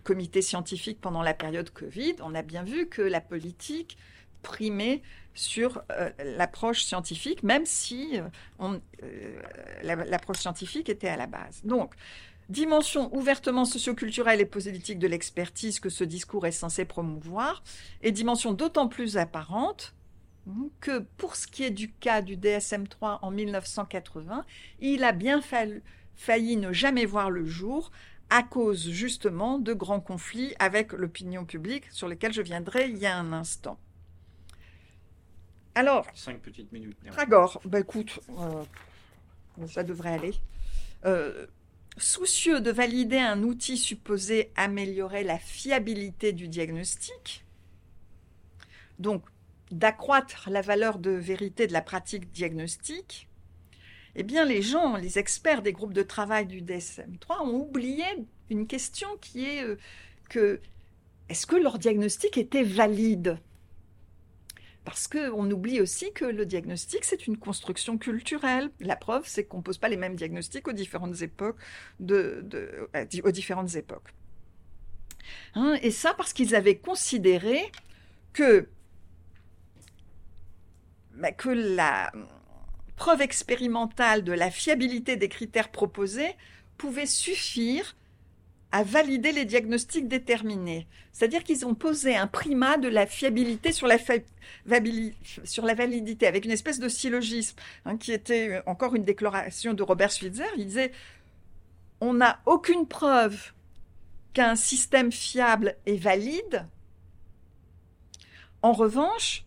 comité scientifique pendant la période Covid, on a bien vu que la politique primé sur euh, l'approche scientifique, même si euh, euh, l'approche scientifique était à la base. Donc, dimension ouvertement socioculturelle et politique de l'expertise que ce discours est censé promouvoir, et dimension d'autant plus apparente que pour ce qui est du cas du DSM-3 en 1980, il a bien failli ne jamais voir le jour à cause justement de grands conflits avec l'opinion publique sur lesquels je viendrai il y a un instant. Alors. Cinq petites minutes. Tragor, bah écoute, euh, ça devrait aller. Euh, soucieux de valider un outil supposé améliorer la fiabilité du diagnostic, donc d'accroître la valeur de vérité de la pratique diagnostique, eh bien les gens, les experts des groupes de travail du DSM-3 ont oublié une question qui est euh, que est-ce que leur diagnostic était valide? Parce qu'on oublie aussi que le diagnostic, c'est une construction culturelle. La preuve, c'est qu'on ne pose pas les mêmes diagnostics aux différentes époques. De, euh, aux différentes époques. Hein, et ça parce qu'ils avaient considéré que, bah, que la preuve expérimentale de la fiabilité des critères proposés pouvait suffire à valider les diagnostics déterminés. C'est-à-dire qu'ils ont posé un primat de la fiabilité sur la, validité, avec une espèce de syllogisme, hein, qui était encore une déclaration de Robert Switzer. Il disait On n'a aucune preuve qu'un système fiable est valide. En revanche,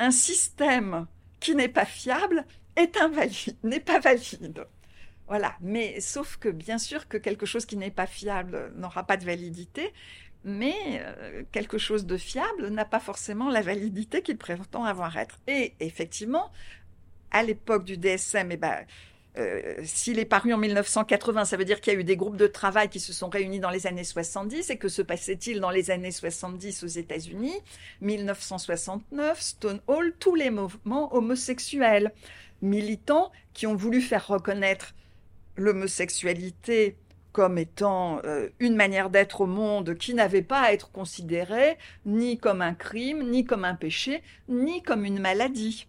un système qui n'est pas fiable est invalide, n'est pas valide. Voilà, mais sauf que bien sûr que quelque chose qui n'est pas fiable n'aura pas de validité, mais euh, quelque chose de fiable n'a pas forcément la validité qu'il prétend avoir être. Et effectivement, à l'époque du DSM, eh ben, euh, s'il est paru en 1980, ça veut dire qu'il y a eu des groupes de travail qui se sont réunis dans les années 70. Et que se passait-il dans les années 70 aux États-Unis? 1969, Stonewall, tous les mouvements homosexuels, militants qui ont voulu faire reconnaître l'homosexualité comme étant euh, une manière d'être au monde qui n'avait pas à être considérée ni comme un crime, ni comme un péché, ni comme une maladie.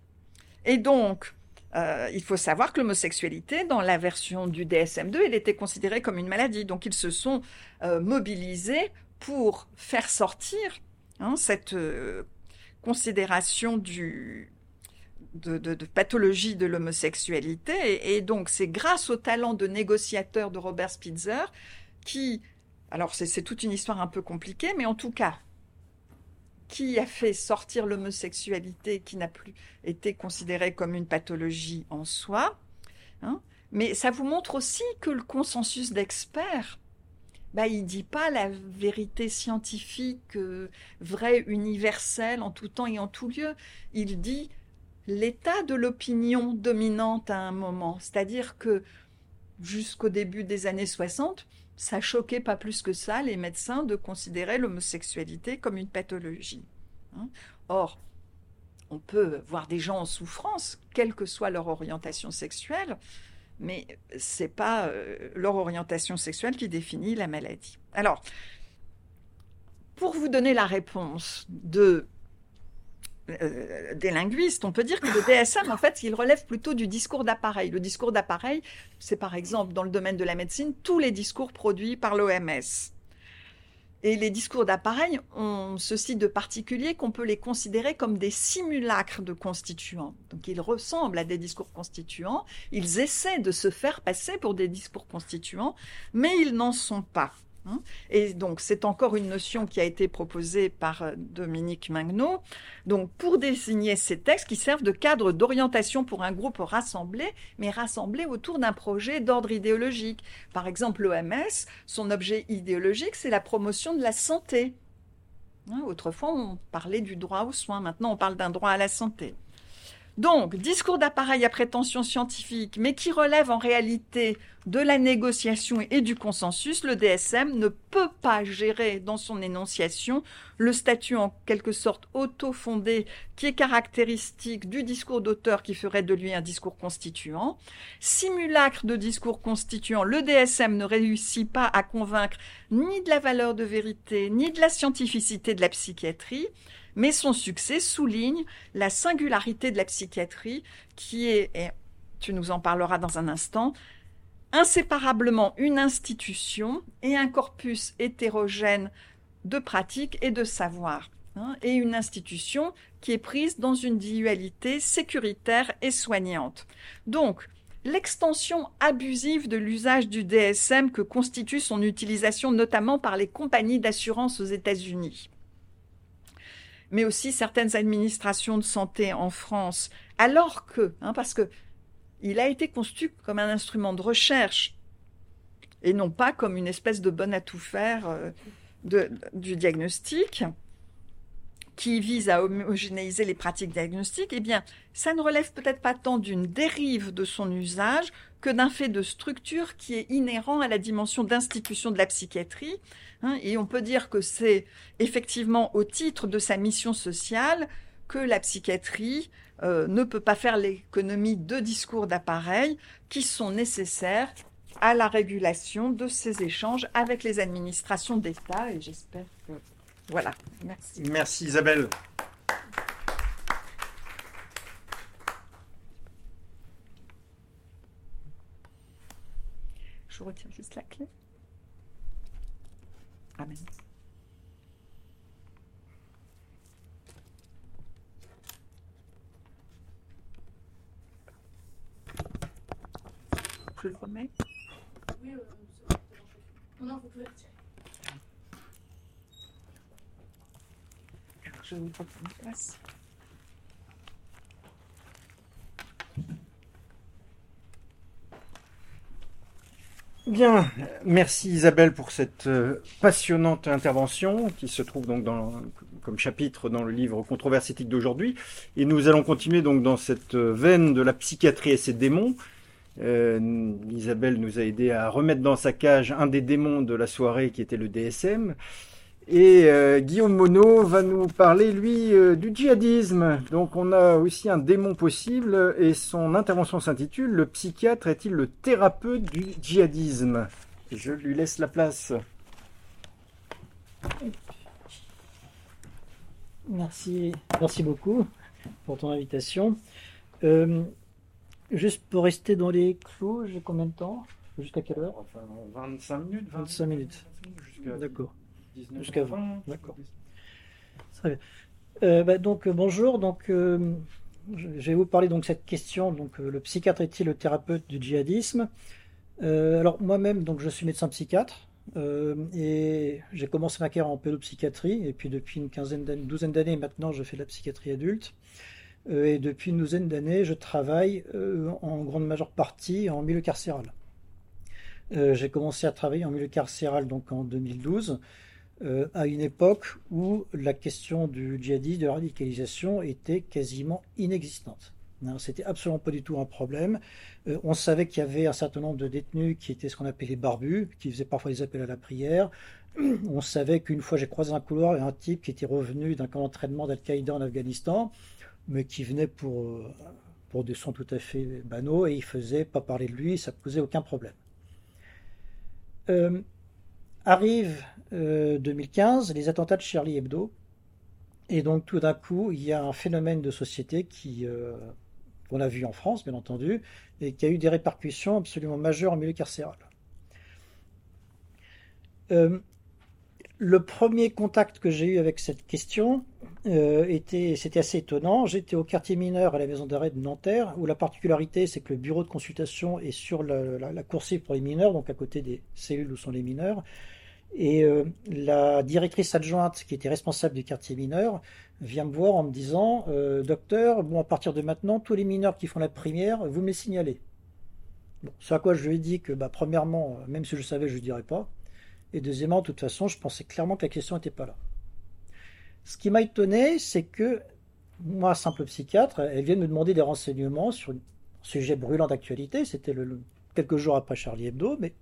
Et donc, euh, il faut savoir que l'homosexualité, dans la version du DSM-2, elle était considérée comme une maladie. Donc, ils se sont euh, mobilisés pour faire sortir hein, cette considération du, de, pathologie de l'homosexualité. Et, donc, c'est grâce au talent de négociateur de Robert Spitzer qui, alors c'est toute une histoire un peu compliquée, mais en tout cas, qui a fait sortir l'homosexualité qui n'a plus été considérée comme une pathologie en soi. Hein. mais ça vous montre aussi que le consensus d'experts, bah, il dit pas la vérité scientifique, euh, vraie, universelle, en tout temps et en tout lieu. Il dit l'état de l'opinion dominante à un moment. C'est-à-dire que jusqu'au début des années 60, ça choquait pas plus que ça les médecins de considérer l'homosexualité comme une pathologie. Hein. Or, on peut voir des gens en souffrance, quelle que soit leur orientation sexuelle, mais c'est pas euh, leur orientation sexuelle qui définit la maladie. Alors, pour vous donner la réponse de euh, des linguistes, on peut dire que le DSM, en fait, il relève plutôt du discours d'appareil. Le discours d'appareil, c'est par exemple dans le domaine de la médecine, tous les discours produits par l'OMS. Et les discours d'appareil ont ceci de particulier qu'on peut les considérer comme des simulacres de constituants. Donc ils ressemblent à des discours constituants, ils essaient de se faire passer pour des discours constituants, mais ils n'en sont pas. Hein. Et donc, c'est encore une notion qui a été proposée par euh, Dominique Magno. Donc, pour désigner ces textes qui servent de cadre d'orientation pour un groupe rassemblé, mais rassemblé autour d'un projet d'ordre idéologique. Par exemple, l'OMS, son objet idéologique, c'est la promotion de la santé. Hein, autrefois, on parlait du droit aux soins. Maintenant, on parle d'un droit à la santé. Donc, discours d'appareil à prétention scientifique, mais qui relève en réalité de la négociation et du consensus, le DSM ne peut pas gérer dans son énonciation le statut en quelque sorte auto-fondé qui est caractéristique du discours d'auteur qui ferait de lui un discours constituant. Simulacre de discours constituant, le DSM ne réussit pas à convaincre ni de la valeur de vérité, ni de la scientificité de la psychiatrie mais son succès souligne la singularité de la psychiatrie qui est, et tu nous en parleras dans un instant, inséparablement une institution et un corpus hétérogène de pratiques et de savoir, hein, et une institution qui est prise dans une dualité sécuritaire et soignante. Donc, l'extension abusive de l'usage du DSM que constitue son utilisation notamment par les compagnies d'assurance aux États-Unis mais aussi certaines administrations de santé en France, alors que, hein, parce que il a été conçu comme un instrument de recherche et non pas comme une espèce de bonne à tout faire euh, du diagnostic qui vise à homogénéiser les pratiques diagnostiques, eh bien, ça ne relève peut-être pas tant d'une dérive de son usage que d'un fait de structure qui est inhérent à la dimension d'institution de la psychiatrie, Hein, et on peut dire que c'est effectivement au titre de sa mission sociale que la psychiatrie euh, ne peut pas faire l'économie de discours d'appareil qui sont nécessaires à la régulation de ces échanges avec les administrations d'État. Et j'espère que... Voilà, merci. Merci Isabelle. Je retire juste la clé. Amen. Je le remets Oui, euh, non, vous pouvez retirer. Je vais vous prendre une place. Bien, merci Isabelle pour cette euh, passionnante intervention qui se trouve donc dans, comme chapitre dans le livre Controverse éthique d'aujourd'hui. Et nous allons continuer donc dans cette euh, veine de la psychiatrie et ses démons. Euh, Isabelle nous a aidé à remettre dans sa cage un des démons de la soirée qui était le DSM. Et euh, Guillaume Monod va nous parler, lui, euh, du djihadisme. Donc on a aussi un démon possible et son intervention s'intitule Le psychiatre est-il le thérapeute du djihadisme? Je lui laisse la place. Merci, merci beaucoup pour ton invitation. Juste pour rester dans les clous, j'ai combien de temps Jusqu'à quelle heure Enfin, 25 minutes 25 minutes. D'accord. Jusqu'à 20. D'accord. Très bien. Euh, bah, donc euh, bonjour. Donc euh, je vais vous parler donc cette question. Donc le psychiatre est-il le thérapeute du djihadisme? Alors moi-même donc je suis médecin psychiatre. et j'ai commencé ma carrière en pédopsychiatrie et puis depuis une quinzaine d'années, douzaine d'années maintenant je fais de la psychiatrie adulte et depuis une douzaine d'années je travaille en grande majeure partie en milieu carcéral. j'ai commencé à travailler en milieu carcéral donc en 2012 euh, à une époque où la question du djihadisme, de la radicalisation était quasiment inexistante. C'était absolument pas du tout un problème. Euh, on savait qu'il y avait un certain nombre de détenus qui étaient ce qu'on appelait les barbus, qui faisaient parfois des appels à la prière. On savait qu'une fois j'ai croisé un couloir et un type qui était revenu d'un camp d'entraînement d'Al-Qaïda en Afghanistan, mais qui venait pour, euh, pour des sons tout à fait banaux et il faisait pas parler de lui, ça ne posait aucun problème. Arrive 2015, euh, les attentats de Charlie Hebdo. Et donc tout d'un coup, il y a un phénomène de société qui, euh, qu'on a vu en France, bien entendu, et qui a eu des répercussions absolument majeures en milieu carcéral. Euh, le premier contact que j'ai eu avec cette question était, c'était assez étonnant. J'étais au quartier mineur à la maison d'arrêt de Nanterre, où la particularité, c'est que le bureau de consultation est sur la, la, la coursive pour les mineurs, donc à côté des cellules où sont les mineurs. Et euh, la directrice adjointe, qui était responsable du quartier mineur, vient me voir en me disant euh, Docteur, bon, à partir de maintenant, tous les mineurs qui font la première, vous me les signalez. Bon, ce à quoi je lui ai dit que, bah, premièrement, même si je savais, je ne dirais pas. Et deuxièmement, de toute façon, je pensais clairement que la question n'était pas là. Ce qui m'a étonné, c'est que moi, simple psychiatre, elle vient me demander des renseignements sur un sujet brûlant d'actualité. C'était quelques jours après Charlie Hebdo, mais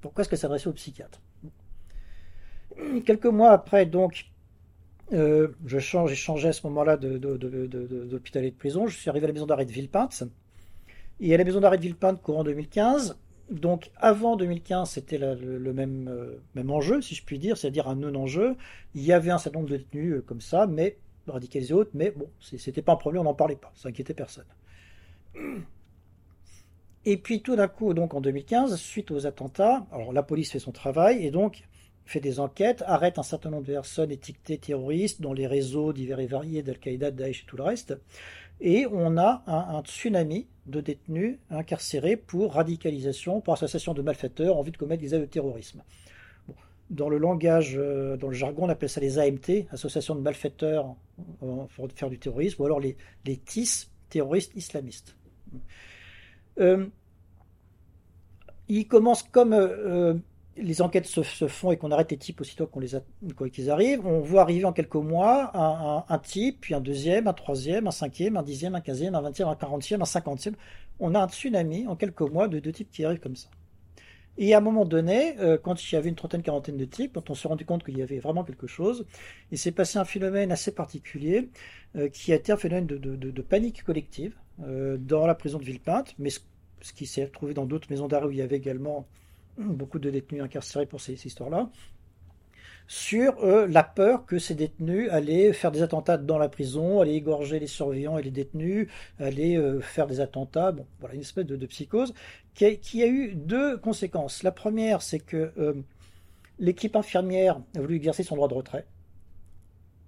pourquoi est-ce qu'elle s'adressait au psychiatre? Quelques mois après, donc, euh, je change, j'ai changé à ce moment-là d'hôpital et de prison. Je suis arrivé à la maison d'arrêt de Villepinte. Et à la maison d'arrêt de Villepinte, courant 2015. Donc, avant 2015, c'était le, même, euh, même enjeu, si je puis dire, c'est-à-dire un non-enjeu. Il y avait un certain nombre de détenus euh, comme ça, mais radicalisés autres, mais bon, c'était pas un problème, on n'en parlait pas, ça inquiétait personne. Et puis tout d'un coup, donc en 2015, suite aux attentats, alors la police fait son travail, et donc fait des enquêtes, arrête un certain nombre de personnes étiquetées terroristes dans les réseaux divers et variés d'Al-Qaïda, Daesh et tout le reste. Et on a un, tsunami de détenus incarcérés pour radicalisation, pour association de malfaiteurs en vue de commettre des actes de terrorisme. Dans le langage, euh, dans le jargon, on appelle ça les AMT, associations de malfaiteurs pour faire du terrorisme, ou alors les, TIS, terroristes islamistes. Euh, ils commencent comme euh, les enquêtes se, font et qu'on arrête les types aussitôt qu'on les qu'ils arrivent, on voit arriver en quelques mois un, type, puis un deuxième, un troisième, un cinquième, un dixième, un quinzième, un vingtième, un quarantième, un cinquantième. On a un tsunami en quelques mois de deux types qui arrivent comme ça. Et à un moment donné, euh, quand il y avait une trentaine, quarantaine de types, quand on s'est rendu compte qu'il y avait vraiment quelque chose, il s'est passé un phénomène assez particulier euh, qui a été un phénomène de, panique collective euh, dans la prison de Villepinte, mais ce qui s'est retrouvé dans d'autres maisons d'arrêt où il y avait également beaucoup de détenus incarcérés pour ces, histoires-là, sur euh, la peur que ces détenus allaient faire des attentats dans la prison, allaient égorger les surveillants et les détenus, allaient euh, faire des attentats. Voilà, une espèce de, psychose qui a, eu deux conséquences. La première, c'est que euh, l'équipe infirmière a voulu exercer son droit de retrait.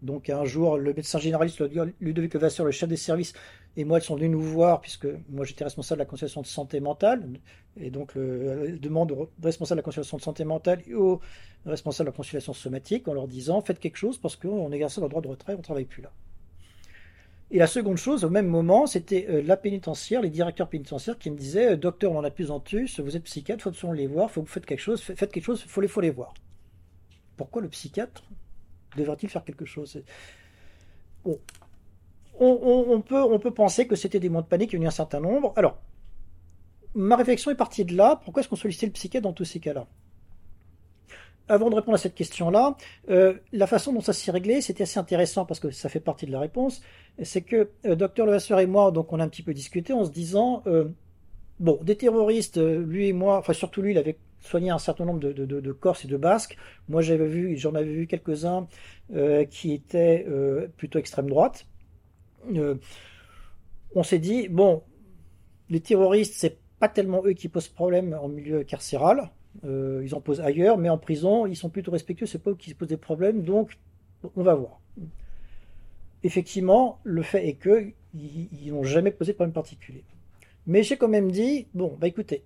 Donc un jour, le médecin généraliste Ludovic Levasseur, le chef des services, et moi, ils sont venus nous voir, puisque moi j'étais responsable de la consultation de santé mentale, et donc le, demande au responsable de la consultation de santé mentale et au responsable de la consultation somatique en leur disant faites quelque chose parce qu'on exerce le droit de retrait, on ne travaille plus là. Et la seconde chose, au même moment, c'était euh, la pénitentiaire, les directeurs pénitentiaires qui me disaient Docteur, on en a plus en vous êtes psychiatre, faut absolument les voir, faut que vous faites quelque chose, faites quelque chose, faut les, faut les voir. Pourquoi le psychiatre devrait-il faire quelque chose? On, peut, penser que c'était des mots de panique, il y a eu un certain nombre. Alors, ma réflexion est partie de là. Pourquoi est-ce qu'on sollicitait le psychiatre dans tous ces cas-là? Avant de répondre à cette question-là, euh, la façon dont ça s'est réglé, c'était assez intéressant parce que ça fait partie de la réponse. C'est que euh, Docteur Levasseur et moi, donc on a un petit peu discuté en se disant, euh, bon, des terroristes, lui et moi, enfin surtout lui, il avait soigné un certain nombre de, de, Corses et de Basques. Moi, j'avais vu, j'en avais vu quelques-uns qui étaient plutôt extrême droite. On s'est dit, bon, les terroristes, c'est pas tellement eux qui posent problème en milieu carcéral. Euh, ils en posent ailleurs, mais en prison, ils sont plutôt respectueux, c'est pas eux qui se posent des problèmes, donc on va voir. Effectivement, le fait est que ils n'ont jamais posé de problème particulier. Mais j'ai quand même dit, bon, bah écoutez,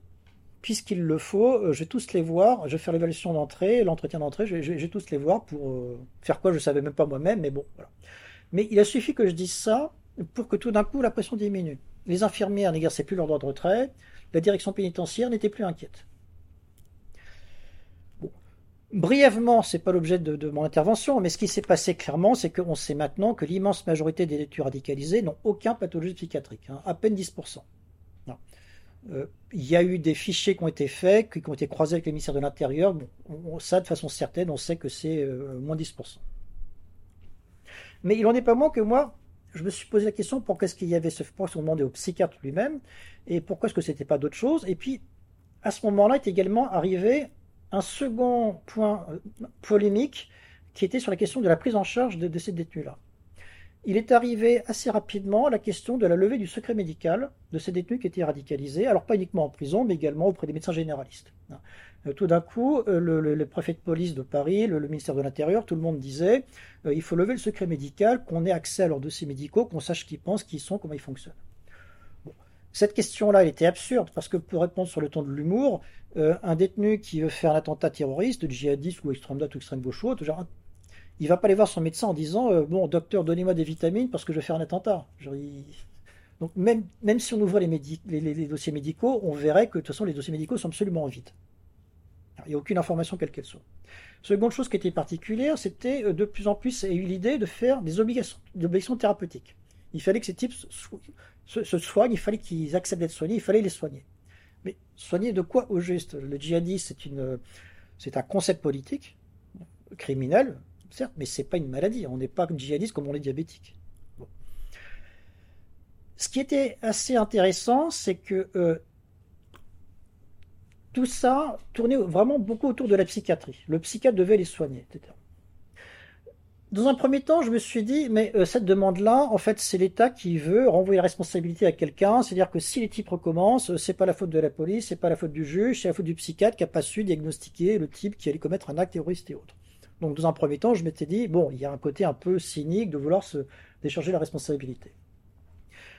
puisqu'il le faut, euh, je vais tous les voir, je vais faire l'évaluation d'entrée, l'entretien d'entrée, je, vais tous les voir pour euh, faire quoi, je ne savais même pas moi-même, mais bon, voilà. Mais il a suffi que je dise ça pour que tout d'un coup la pression diminue. Les infirmières n'exerçaient plus leur droit de retrait, la direction pénitentiaire n'était plus inquiète. Brièvement, c'est pas l'objet de, mon intervention, mais ce qui s'est passé clairement, c'est qu'on sait maintenant que l'immense majorité des détenus radicalisés n'ont aucun pathologie psychiatrique, hein, à peine 10%. Euh, il y a eu des fichiers qui ont été faits, qui ont été croisés avec le ministère de l'Intérieur. Bon, ça, de façon certaine, on sait que c'est euh, moins 10%. Mais il n'en est pas moins que moi, je me suis posé la question pourquoi est-ce qu'il y avait ce est-ce qu'on demandait au psychiatre lui-même et pourquoi est-ce que c'était pas d'autre chose. Et puis, à ce moment-là, est également arrivé un second point euh, polémique qui était sur la question de la prise en charge de, ces détenus-là. Il est arrivé assez rapidement la question de la levée du secret médical de ces détenus qui étaient radicalisés, alors pas uniquement en prison, mais également auprès des médecins généralistes. Euh, tout d'un coup, euh, le, préfet de police de Paris, le, ministère de l'Intérieur, tout le monde disait il faut lever le secret médical, qu'on ait accès à leurs dossiers médicaux, qu'on sache qui pensent, qui ils sont, comment ils fonctionnent. Cette question-là, elle était absurde, parce que pour répondre sur le ton de l'humour, euh, un détenu qui veut faire un attentat terroriste, djihadiste ou extrême droite ou extrême gauche ou genre, il va pas aller voir son médecin en disant euh, Bon, docteur, donnez-moi des vitamines parce que je vais faire un attentat. Donc, même, même si on ouvrait les, les, dossiers médicaux, on verrait que de toute façon, les dossiers médicaux sont absolument vides. Il n'y a aucune information quelle qu'elle soit. Seconde chose qui était particulière, c'était euh, de plus en plus, eu l'idée de faire des obligations, des obligations thérapeutiques. Il fallait que ces types se, soignent, il fallait qu'ils acceptent d'être soignés, il fallait les soigner. Mais soigner de quoi au juste? Le djihadisme, c'est un concept politique, criminel, certes, mais c'est pas une maladie. On n'est pas djihadiste comme on est diabétique. Ce qui était assez intéressant, c'est que euh, tout ça tournait vraiment beaucoup autour de la psychiatrie. Le psychiatre devait les soigner, etc. Dans un premier temps, je me suis dit, mais euh, cette demande-là, en fait, c'est l'État qui veut renvoyer la responsabilité à quelqu'un. C'est-à-dire que si les types recommencent, euh, c'est pas la faute de la police, c'est pas la faute du juge, c'est la faute du psychiatre qui a pas su diagnostiquer le type qui allait commettre un acte terroriste et autres. Donc, dans un premier temps, je m'étais dit, bon, il y a un côté un peu cynique de vouloir se décharger la responsabilité.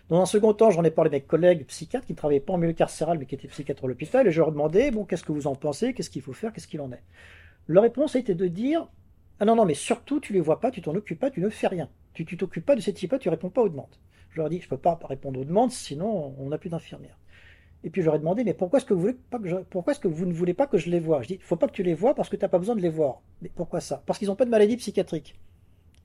Dans un second temps, j'en ai parlé avec mes collègues psychiatres qui ne travaillaient pas en milieu carcéral mais qui étaient psychiatres à l'hôpital et je leur demandais, bon, qu'est-ce que vous en pensez, qu'est-ce qu'il faut faire, qu'est-ce qu'il en est? Leur réponse a été de dire, ah non, non, mais surtout, tu les vois pas, tu t'en occupes pas, tu ne fais rien. Tu t'occupes pas de ces types-là, tu réponds pas aux demandes. Je leur ai dit, je peux pas répondre aux demandes, sinon on n'a plus d'infirmières. Et puis je leur ai demandé, mais pourquoi est-ce que vous voulez pas pourquoi est-ce que vous ne voulez pas que je les vois Je dis, faut pas que tu les vois parce que tu n'as pas besoin de les voir. Mais pourquoi ça Parce qu'ils n'ont pas de maladie psychiatrique.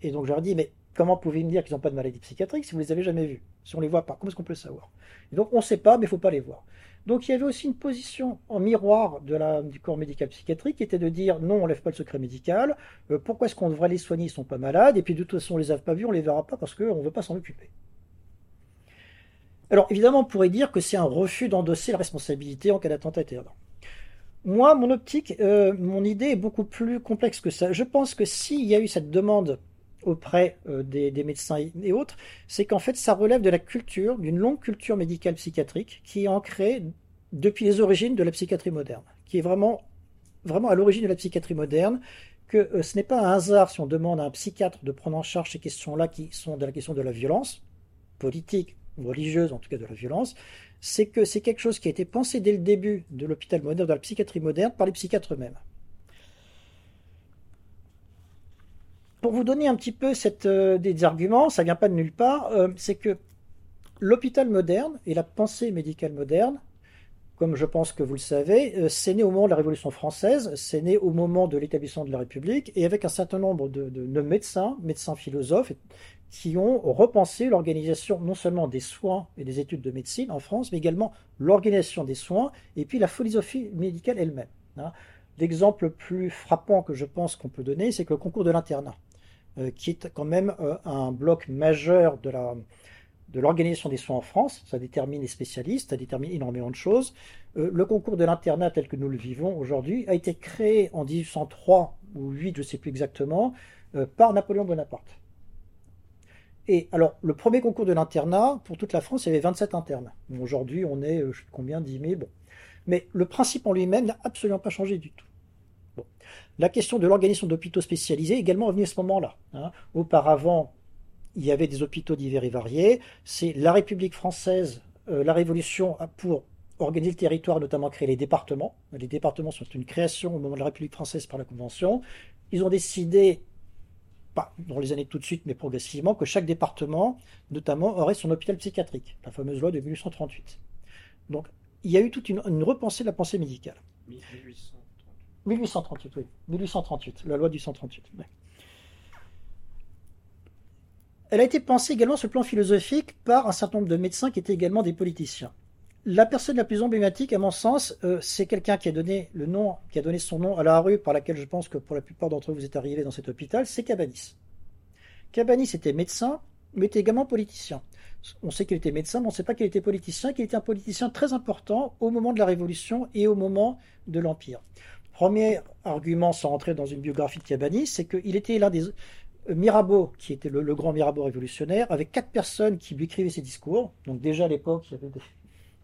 Et donc je leur ai dit, mais comment pouvez-vous me dire qu'ils n'ont pas de maladie psychiatrique si vous les avez jamais vus? Si on les voit pas, comment est-ce qu'on peut le savoir? Donc on ne sait pas, mais il faut pas les voir. Donc il y avait aussi une position en miroir de la, du corps médical psychiatrique qui était de dire non, on lève pas le secret médical, euh, pourquoi est-ce qu'on devrait les soigner, ils sont pas malades, et puis de toute façon on les a pas vus, on les verra pas parce qu'on ne veut pas s'en occuper. Alors évidemment on pourrait dire que c'est un refus d'endosser la responsabilité en cas d'attentat terroriste. Moi, mon optique, euh, mon idée est beaucoup plus complexe que ça. Je pense que s'il y a eu cette demande auprès euh, des, médecins et autres, c'est qu'en fait ça relève de la culture, d'une longue culture médicale psychiatrique qui est ancrée depuis les origines de la psychiatrie moderne, qui est vraiment, vraiment à l'origine de la psychiatrie moderne, que euh, ce n'est pas un hasard si on demande à un psychiatre de prendre en charge ces questions-là qui sont de la question de la violence, politique religieuse, en tout cas de la violence, c'est que c'est quelque chose qui a été pensé dès le début de l'hôpital moderne, de la psychiatrie moderne, par les psychiatres eux-mêmes. Pour vous donner un petit peu euh, des arguments, ça vient pas de nulle part, euh, c'est que l'hôpital moderne et la pensée médicale moderne, comme je pense que vous le savez, euh, c'est né au moment de la Révolution française, c'est né au moment de l'établissement de la République, et avec un certain nombre de, de médecins, médecins philosophes, qui ont repensé l'organisation non seulement des soins et des études de médecine en France, mais également l'organisation des soins et puis la philosophie médicale elle-même. Hein. L'exemple le plus frappant que je pense qu'on peut donner, c'est que le concours de l'internat. Euh, qui est quand même euh, un bloc majeur de la de l'organisation des soins en France, ça détermine les spécialistes, ça détermine énormément de choses. Euh, le concours de l'internat tel que nous le vivons aujourd'hui a été créé en 1803 ou 8, je ne sais plus exactement, par Napoléon Bonaparte. Et alors, le premier concours de l'internat, pour toute la France, il y avait 27 internats. Aujourd'hui, on est, je sais combien, 10 000, bon. Mais le principe en lui-même n'a absolument pas changé du tout. La question de l'organisation d'hôpitaux spécialisés est également venue à ce moment-là. Hein. Auparavant, il y avait des hôpitaux divers et variés. C'est la République française, euh, la Révolution, pour organiser le territoire, notamment créer les départements. Les départements sont une création au moment de la République française par la Convention. Ils ont décidé, pas dans les années tout de suite, mais progressivement, que chaque département, notamment, aurait son hôpital psychiatrique, la fameuse loi de 1838. Donc, il y a eu toute une, repensée de la pensée médicale. 1800. 1838, oui. 1838, la loi du 138. Elle a été pensée également sur le plan philosophique par un certain nombre de médecins qui étaient également des politiciens. La personne la plus emblématique, à mon sens, euh, c'est quelqu'un qui a donné son nom à la rue par laquelle je pense que pour la plupart d'entre vous vous êtes arrivés dans cet hôpital, c'est Cabanis. Cabanis était médecin, mais était également politicien. On sait qu'il était médecin, mais on ne sait pas qu'il était politicien, qu'il était un politicien très important au moment de la Révolution et au moment de l'Empire. Premier argument, sans rentrer dans une biographie de Cabanis, c'est qu'il était l'un des. Euh, Mirabeau, qui était le, grand Mirabeau révolutionnaire, avec quatre personnes qui lui écrivaient ses discours. Donc, déjà à l'époque, il y avait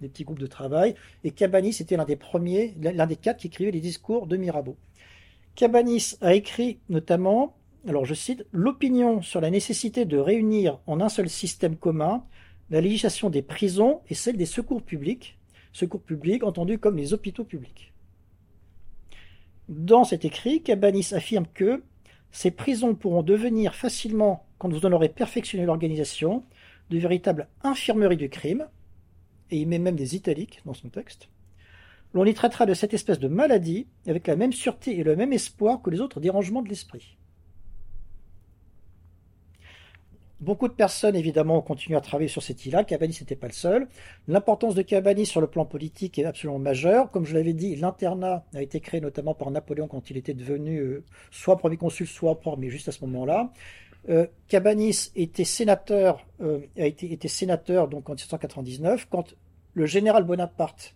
des, petits groupes de travail. Et Cabanis était l'un des premiers, l'un des quatre qui écrivait les discours de Mirabeau. Cabanis a écrit notamment, alors je cite, l'opinion sur la nécessité de réunir en un seul système commun la législation des prisons et celle des secours publics, secours publics entendus comme les hôpitaux publics. Dans cet écrit, Cabanis affirme que ces prisons pourront devenir facilement, quand vous en aurez perfectionné l'organisation, de véritables infirmeries du crime, et il met même des italiques dans son texte. L'on y traitera de cette espèce de maladie avec la même sûreté et le même espoir que les autres dérangements de l'esprit. Beaucoup de personnes, évidemment, ont continué à travailler sur cette île-là. Cabanis n'était pas le seul. L'importance de Cabanis sur le plan politique est absolument majeure. Comme je l'avais dit, l'internat a été créé notamment par Napoléon quand il était devenu euh, soit premier consul, soit premier, juste à ce moment-là. Euh, Cabanis était sénateur, euh, a été sénateur donc en 1799 quand le général Bonaparte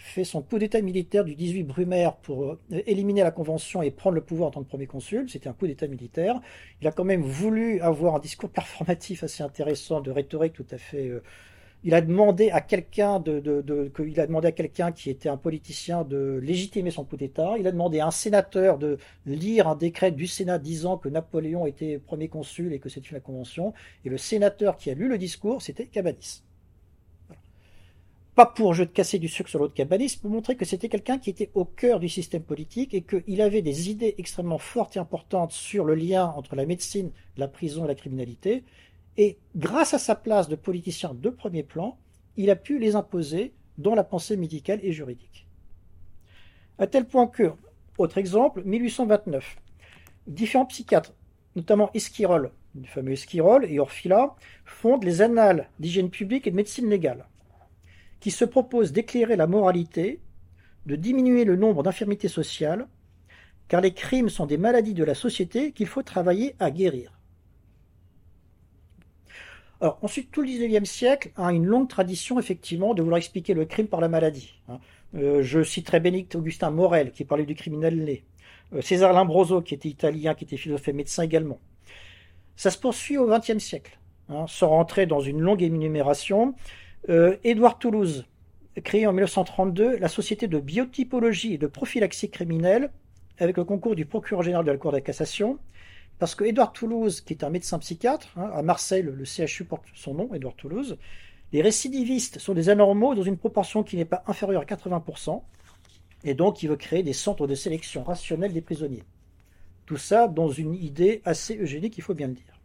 fait son coup d'état militaire du 18 Brumaire pour euh, éliminer la Convention et prendre le pouvoir en tant que premier consul. C'était un coup d'état militaire. Il a quand même voulu avoir un discours performatif assez intéressant, de rhétorique tout à fait. Euh, il a demandé à quelqu'un de, de, il a demandé à quelqu'un qui était un politicien de légitimer son coup d'état. Il a demandé à un sénateur de lire un décret du Sénat disant que Napoléon était premier consul et que c'était la Convention. Et le sénateur qui a lu le discours, c'était Cabanis pas pour jeu de casser du sucre sur l'autre Cabanis, pour montrer que c'était quelqu'un qui était au cœur du système politique et qu'il avait des idées extrêmement fortes et importantes sur le lien entre la médecine, la prison et la criminalité. Et grâce à sa place de politicien de premier plan, il a pu les imposer dans la pensée médicale et juridique. À tel point que, autre exemple, 1829, différents psychiatres, notamment Esquirol, le fameux Esquirol et Orfila, fondent les annales d'hygiène publique et de médecine légale qui se propose d'éclairer la moralité, de diminuer le nombre d'infirmités sociales, car les crimes sont des maladies de la société qu'il faut travailler à guérir. Alors, ensuite, tout le XIXe siècle a une longue tradition, effectivement, de vouloir expliquer le crime par la maladie. Hein. Euh, je citerai Bénédicte Augustin Morel, qui parlait du criminel né. Euh, César Limbroso, qui était italien, qui était philosophe et médecin également. Ça se poursuit au XXe siècle, hein, sans rentrer dans une longue énumération. Euh, Édouard Toulouse, créé en 1932 la société de biotypologie et de prophylaxie criminelle avec le concours du procureur général de la Cour de cassation. Parce que Édouard Toulouse, qui est un médecin psychiatre, hein, à Marseille, le, CHU porte son nom, Édouard Toulouse, les récidivistes sont des anormaux dans une proportion qui n'est pas inférieure à 80%, et donc il veut créer des centres de sélection rationnelle des prisonniers. Tout ça dans une idée assez eugénique, il faut bien le dire.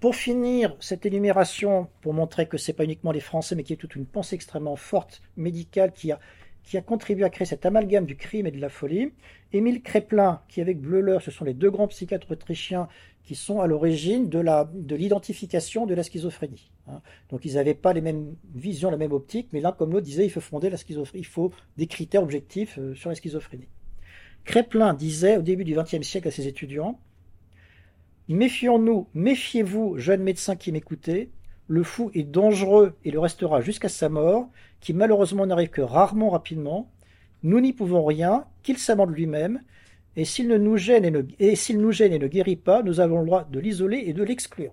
Pour finir cette énumération, pour montrer que ce n'est pas uniquement les Français, mais qu'il y a toute une pensée extrêmement forte, médicale, qui a, contribué à créer cet amalgame du crime et de la folie, Émile Kreplin, qui avec Bleuler, ce sont les deux grands psychiatres autrichiens qui sont à l'origine de, l'identification de la schizophrénie. Hein. Donc ils n'avaient pas les mêmes visions, la même optique, mais l'un comme l'autre disait il faut fonder la schizophrénie, il faut des critères objectifs euh, sur la schizophrénie. Kreplin disait au début du XXe siècle à ses étudiants Méfions-nous, méfiez-vous, jeunes médecins qui m'écoutez, le fou est dangereux et le restera jusqu'à sa mort, qui malheureusement n'arrive que rarement rapidement. Nous n'y pouvons rien, qu'il s'amende lui-même, et s'il nous gêne et ne, nous gêne et ne guérit pas, nous avons le droit de l'isoler et de l'exclure.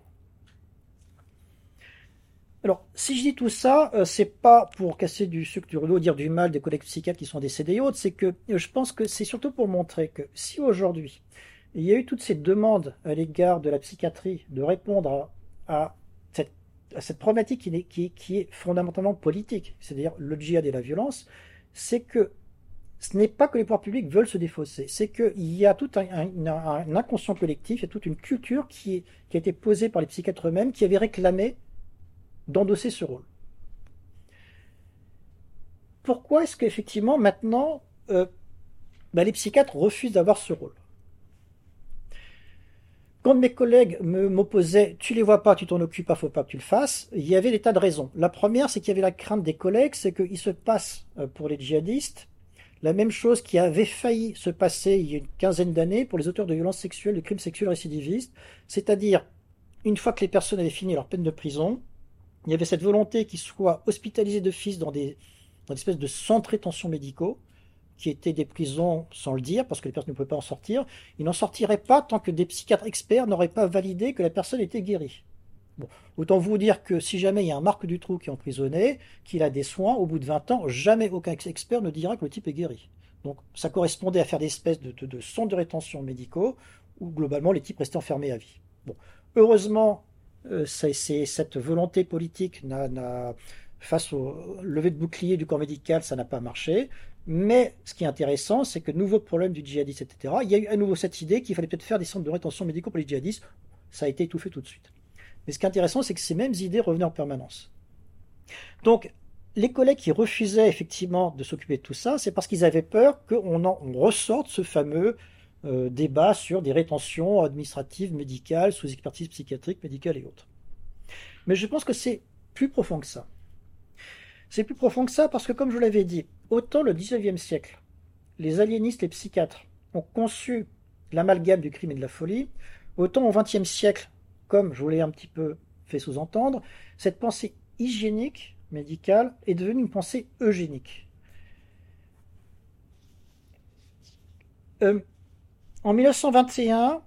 Alors, si je dis tout ça, euh, c'est pas pour casser du sucre du rouleau, dire du mal des collègues psychiatres qui sont décédés et autres, c'est que je pense que c'est surtout pour montrer que si aujourd'hui il y a eu toutes ces demandes à l'égard de la psychiatrie de répondre à, cette, problématique qui est, fondamentalement politique, c'est-à-dire le djihad et la violence, c'est que ce n'est pas que les pouvoirs publics veulent se défausser, c'est qu'il y a tout un, inconscient collectif, il y a toute une culture qui, a été posée par les psychiatres eux-mêmes qui avaient réclamé d'endosser ce rôle. Pourquoi est-ce qu'effectivement maintenant euh, bah, les psychiatres refusent d'avoir ce rôle? Quand mes collègues m'opposaient, tu les vois pas, tu t'en occupes pas, faut pas que tu le fasses, il y avait des tas de raisons. La première, c'est qu'il y avait la crainte des collègues, c'est qu'il se passe euh, pour les djihadistes la même chose qui avait failli se passer il y a une quinzaine d'années pour les auteurs de violences sexuelles, de crimes sexuels récidivistes, c'est-à-dire une fois que les personnes avaient fini leur peine de prison, il y avait cette volonté qu'ils soient hospitalisés de fils dans des, dans espèces de centres rétention médicaux, qui étaient des prisons sans le dire, parce que les personnes ne pouvaient pas en sortir, ils n'en sortiraient pas tant que des psychiatres experts n'auraient pas validé que la personne était guérie. Autant vous dire que si jamais il y a un Marc Dutroux qui est emprisonné, qu'il a des soins, au bout de 20 ans, jamais aucun expert ne dira que le type est guéri. Donc ça correspondait à faire des espèces de, de, de rétention médicaux où globalement les types restaient enfermés à vie. Heureusement, euh, cette volonté politique n'a, face au lever de bouclier du corps médical, ça n'a pas marché. Mais ce qui est intéressant, c'est que nouveau problème du djihadiste, etc., il y a eu à nouveau cette idée qu'il fallait peut-être faire des centres de rétention médicaux pour les djihadistes. Ça a été étouffé tout de suite. Mais ce qui est intéressant, c'est que ces mêmes idées revenaient en permanence. Donc, les collègues qui refusaient effectivement de s'occuper de tout ça, c'est parce qu'ils avaient peur qu'on en ressorte ce fameux euh, débat sur des rétentions administratives, médicales, sous expertise psychiatrique, médicale et autres. Mais je pense que c'est plus profond que ça. C'est plus profond que ça parce que, comme je l'avais dit, autant le XIXe siècle, les aliénistes, les psychiatres ont conçu l'amalgame du crime et de la folie, autant au XXe siècle, comme je vous l'ai un petit peu fait sous-entendre, cette pensée hygiénique, médicale, est devenue une pensée eugénique. Euh, en 1921,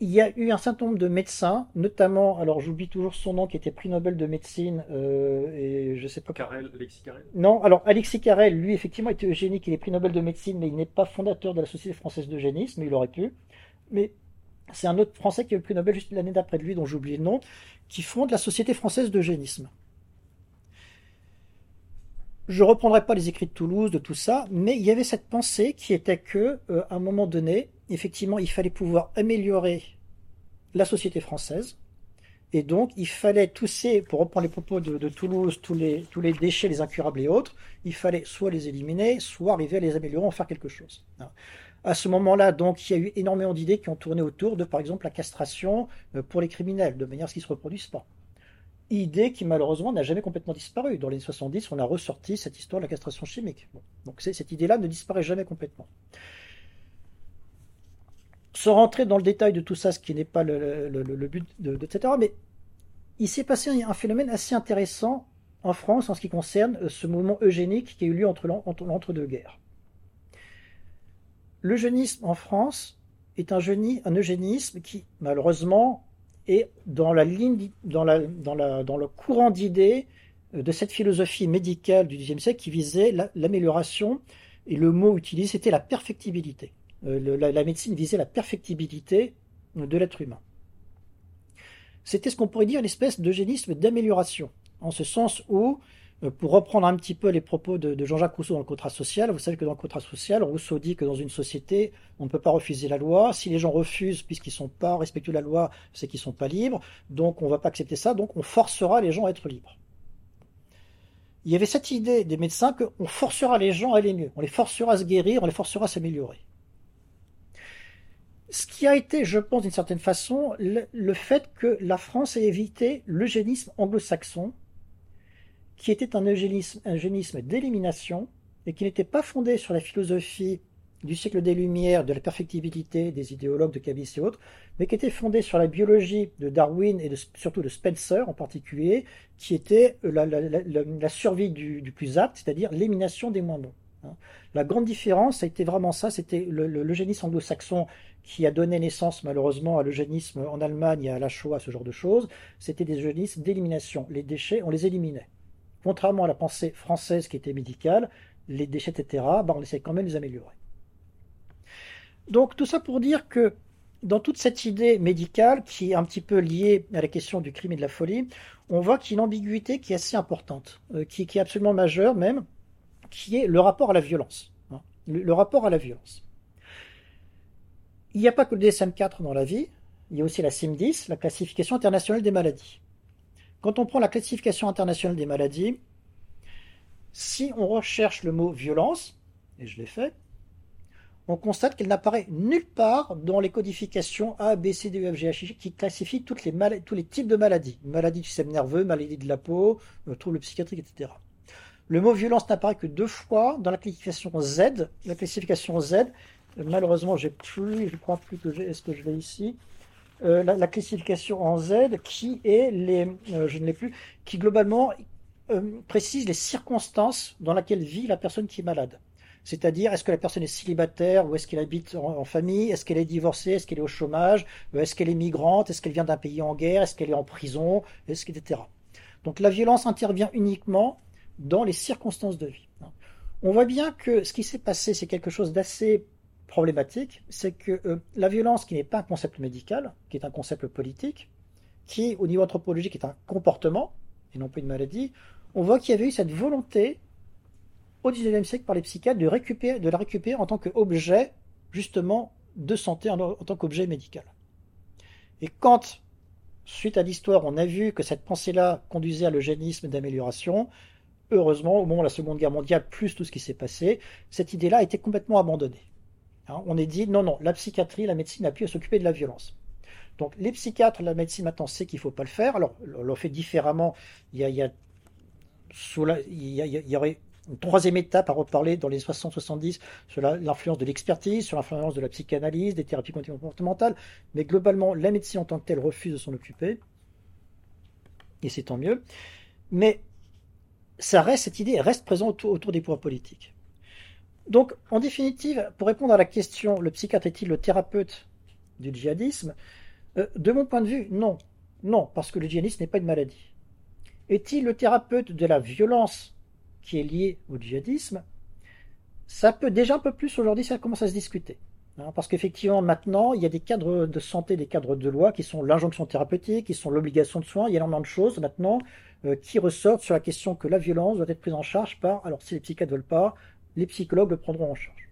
il y a eu un certain nombre de médecins, notamment, alors j'oublie toujours son nom, qui était prix Nobel de médecine, euh, et je sais pas. Carrel, Alexis Carrel Non, alors Alexis Carrel, lui, effectivement, était eugénique, il est prix Nobel de médecine, mais il n'est pas fondateur de la Société française d'eugénisme, il aurait pu. Mais c'est un autre Français qui a eu le prix Nobel juste l'année d'après de lui, dont j'oublie le nom, qui fonde la Société française d'eugénisme. Je reprendrai pas les écrits de Toulouse, de tout ça, mais il y avait cette pensée qui était que, euh, à un moment donné, effectivement, il fallait pouvoir améliorer la société française. Et donc, il fallait tousser, pour reprendre les propos de, Toulouse, tous les, tous les déchets, les incurables et autres, il fallait soit les éliminer, soit arriver à les améliorer, en faire quelque chose. À ce moment-là, donc, il y a eu énormément d'idées qui ont tourné autour de, par exemple, la castration euh, pour les criminels, de manière à ce qu'ils ne se reproduisent pas. Idée qui, malheureusement, n'a jamais complètement disparu. Dans les années 70, on a ressorti cette histoire de la castration chimique. Donc, cette idée-là ne disparaît jamais complètement sans rentrer dans le détail de tout ça, ce qui n'est pas le, but, de, etc. Mais il s'est passé un, phénomène assez intéressant en France en ce qui concerne euh, ce mouvement eugénique qui a eu lieu entre l'entre-deux-guerres. L'eugénisme en France est un, eugénisme qui, malheureusement, est dans la ligne, dans le courant d'idées euh, de cette philosophie médicale du XIXe siècle qui visait l'amélioration, et le mot utilisé, c'était la perfectibilité. Euh, la, médecine visait la perfectibilité de l'être humain. C'était ce qu'on pourrait dire une espèce d'eugénisme d'amélioration, en ce sens où Euh, pour reprendre un petit peu les propos de, Jean-Jacques Rousseau dans le contrat social, vous savez que dans le contrat social, Rousseau dit que dans une société, on ne peut pas refuser la loi. Si les gens refusent puisqu'ils ne sont pas respectueux de la loi, c'est qu'ils ne sont pas libres. Donc on ne va pas accepter ça, donc on forcera les gens à être libres. Il y avait cette idée des médecins qu'on forcera les gens à aller mieux, on les forcera à se guérir, on les forcera à s'améliorer. Ce qui a été, je pense, d'une certaine façon, le, fait que la France ait évité l'eugénisme anglo-saxon, qui était un eugénisme, d'élimination, et qui n'était pas fondé sur la philosophie du siècle des Lumières, de la perfectibilité des idéologues de Cavis et autres, mais qui était fondé sur la biologie de Darwin et surtout de Spencer en particulier, qui était la, survie du, plus apte, c'est-à-dire l'élimination des moins bons. Hein. La grande différence, a été vraiment ça, c'était l'eugénisme anglo-saxon qui a donné naissance malheureusement à l'eugénisme en Allemagne et à la Shoah, ce genre de choses, c'était des eugénismes d'élimination. Les déchets, on les éliminait. Contrairement à la pensée française qui était médicale, les déchets, etc., bah, on essaie quand même de les améliorer. Donc tout ça pour dire que dans toute cette idée médicale, qui est un petit peu liée à la question du crime et de la folie, on voit qu'il y a une ambiguïté qui est assez importante, euh, qui, est absolument majeure même, qui est le rapport à la violence. Hein. le rapport à la violence. Il n'y a pas que le DSM-4 dans la vie, il y a aussi la CIM-10, la classification internationale des maladies. Quand on prend la classification internationale des maladies, si on recherche le mot violence, et je l'ai fait, on constate qu'elle n'apparaît nulle part dans les codifications A, B, C, D, E, F, G, H, I, qui classifient toutes les tous les types de maladies. Maladies du système nerveux, maladies de la peau, euh, troubles psychiatriques, etc. Le mot violence n'apparaît que deux fois dans la classification Z. La classification Z, malheureusement, j'ai plus, je crois plus que j'ai, est-ce que je l'ai ici? Euh, la, classification en Z qui est les, euh, je ne l'ai plus, qui globalement euh, précise les circonstances dans lesquelles vit la personne qui est malade. C'est-à-dire, est-ce que la personne est célibataire ou est-ce qu'elle habite en, famille? Est-ce qu'elle est divorcée? Est-ce qu'elle est au chômage? Est-ce qu'elle est migrante? Est-ce qu'elle vient d'un pays en guerre? Est-ce qu'elle est en prison? Est-ce etc. Donc la violence intervient uniquement dans les circonstances de vie. On voit bien que ce qui s'est passé, c'est quelque chose d'assez problématique, c'est que euh, la violence, qui n'est pas un concept médical, qui est un concept politique, qui, au niveau anthropologique, est un comportement, et non pas une maladie, on voit qu'il y avait eu cette volonté, au XIXe siècle, par les psychiatres, de, récupérer, de la récupérer en tant qu'objet, justement, de santé, en, tant qu'objet médical. Et quand, suite à l'histoire, on a vu que cette pensée-là conduisait à l'eugénisme d'amélioration, heureusement, au moment de la Seconde Guerre mondiale, plus tout ce qui s'est passé, cette idée-là a été complètement abandonnée. Hein, on est dit non, non, la psychiatrie, la médecine n'a plus à s'occuper de la violence. Donc les psychiatres, la médecine maintenant sait qu'il ne faut pas le faire. Alors on le fait différemment. Il y, a, il, aurait une troisième étape à reparler dans les 60-70 sur l'influence de l'expertise, sur l'influence de la psychanalyse, des thérapies comportementales. Mais globalement, la médecine en tant que telle refuse de s'en occuper. Et c'est tant mieux. Mais cette idée reste présente autour des pouvoirs politiques. Donc, en définitive, pour répondre à la question, le psychiatre est-il le thérapeute du djihadisme euh, De mon point de vue, non. Non, parce que le djihadisme n'est pas une maladie. Est-il le thérapeute de la violence qui est liée au djihadisme? Ça peut déjà un peu plus aujourd'hui, ça commence à se discuter. Hein, parce qu'effectivement, maintenant, il y a des cadres de santé, des cadres de loi qui sont l'injonction thérapeutique, qui sont l'obligation de soins. Il y a énormément de choses maintenant euh, qui ressortent sur la question que la violence doit être prise en charge par, alors si les psychiatres ne veulent pas, les psychologues le prendront en charge.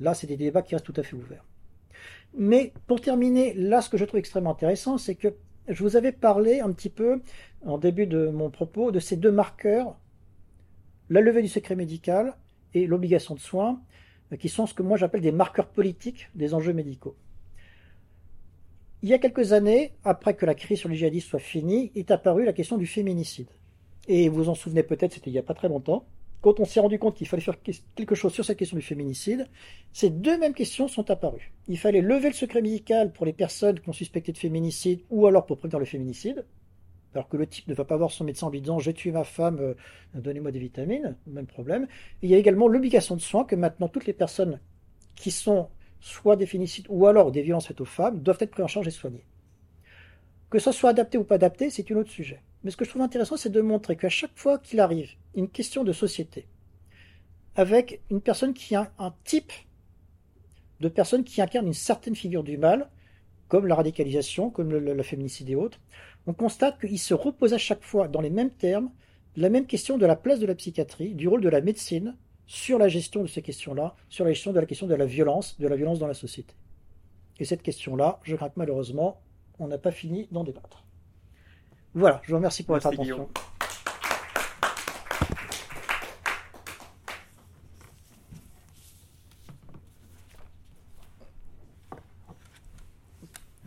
Là, c'est des débats qui restent tout à fait ouverts. Mais pour terminer, là, ce que je trouve extrêmement intéressant, c'est que je vous avais parlé un petit peu, en début de mon propos, de ces deux marqueurs, la levée du secret médical et l'obligation de soins, qui sont ce que moi j'appelle des marqueurs politiques des enjeux médicaux. Il y a quelques années, après que la crise sur les djihadistes soit finie, est apparue la question du féminicide. Et vous vous en souvenez peut-être, c'était il n'y a pas très longtemps on s'est rendu compte qu'il fallait faire quelque chose sur cette question du féminicide, ces deux mêmes questions sont apparues. Il fallait lever le secret médical pour les personnes qui ont suspecté de féminicide ou alors pour prévenir le féminicide, alors que le type ne va pas voir son médecin en lui disant j'ai tué ma femme, euh, donnez-moi des vitamines, même problème. il y a également l'obligation de soins que maintenant toutes les personnes qui sont soit des féminicides ou alors des violences faites aux femmes doivent être prises en charge et soignées. Que ce soit adapté ou pas adapté, c'est un autre sujet. Mais ce que je trouve intéressant, c'est de montrer qu'à chaque fois qu'il arrive une question de société, avec une personne qui a un type de personne qui incarne une certaine figure du mal, comme la radicalisation, comme le, féminicide et autres, on constate qu'il se repose à chaque fois dans les mêmes termes la même question de la place de la psychiatrie, du rôle de la médecine sur la gestion de ces questions-là, sur la gestion de la question de la violence, de la violence dans la société. Et cette question-là, je crains que malheureusement, on n'a pas fini d'en débattre. Voilà, je vous remercie pour votre attention.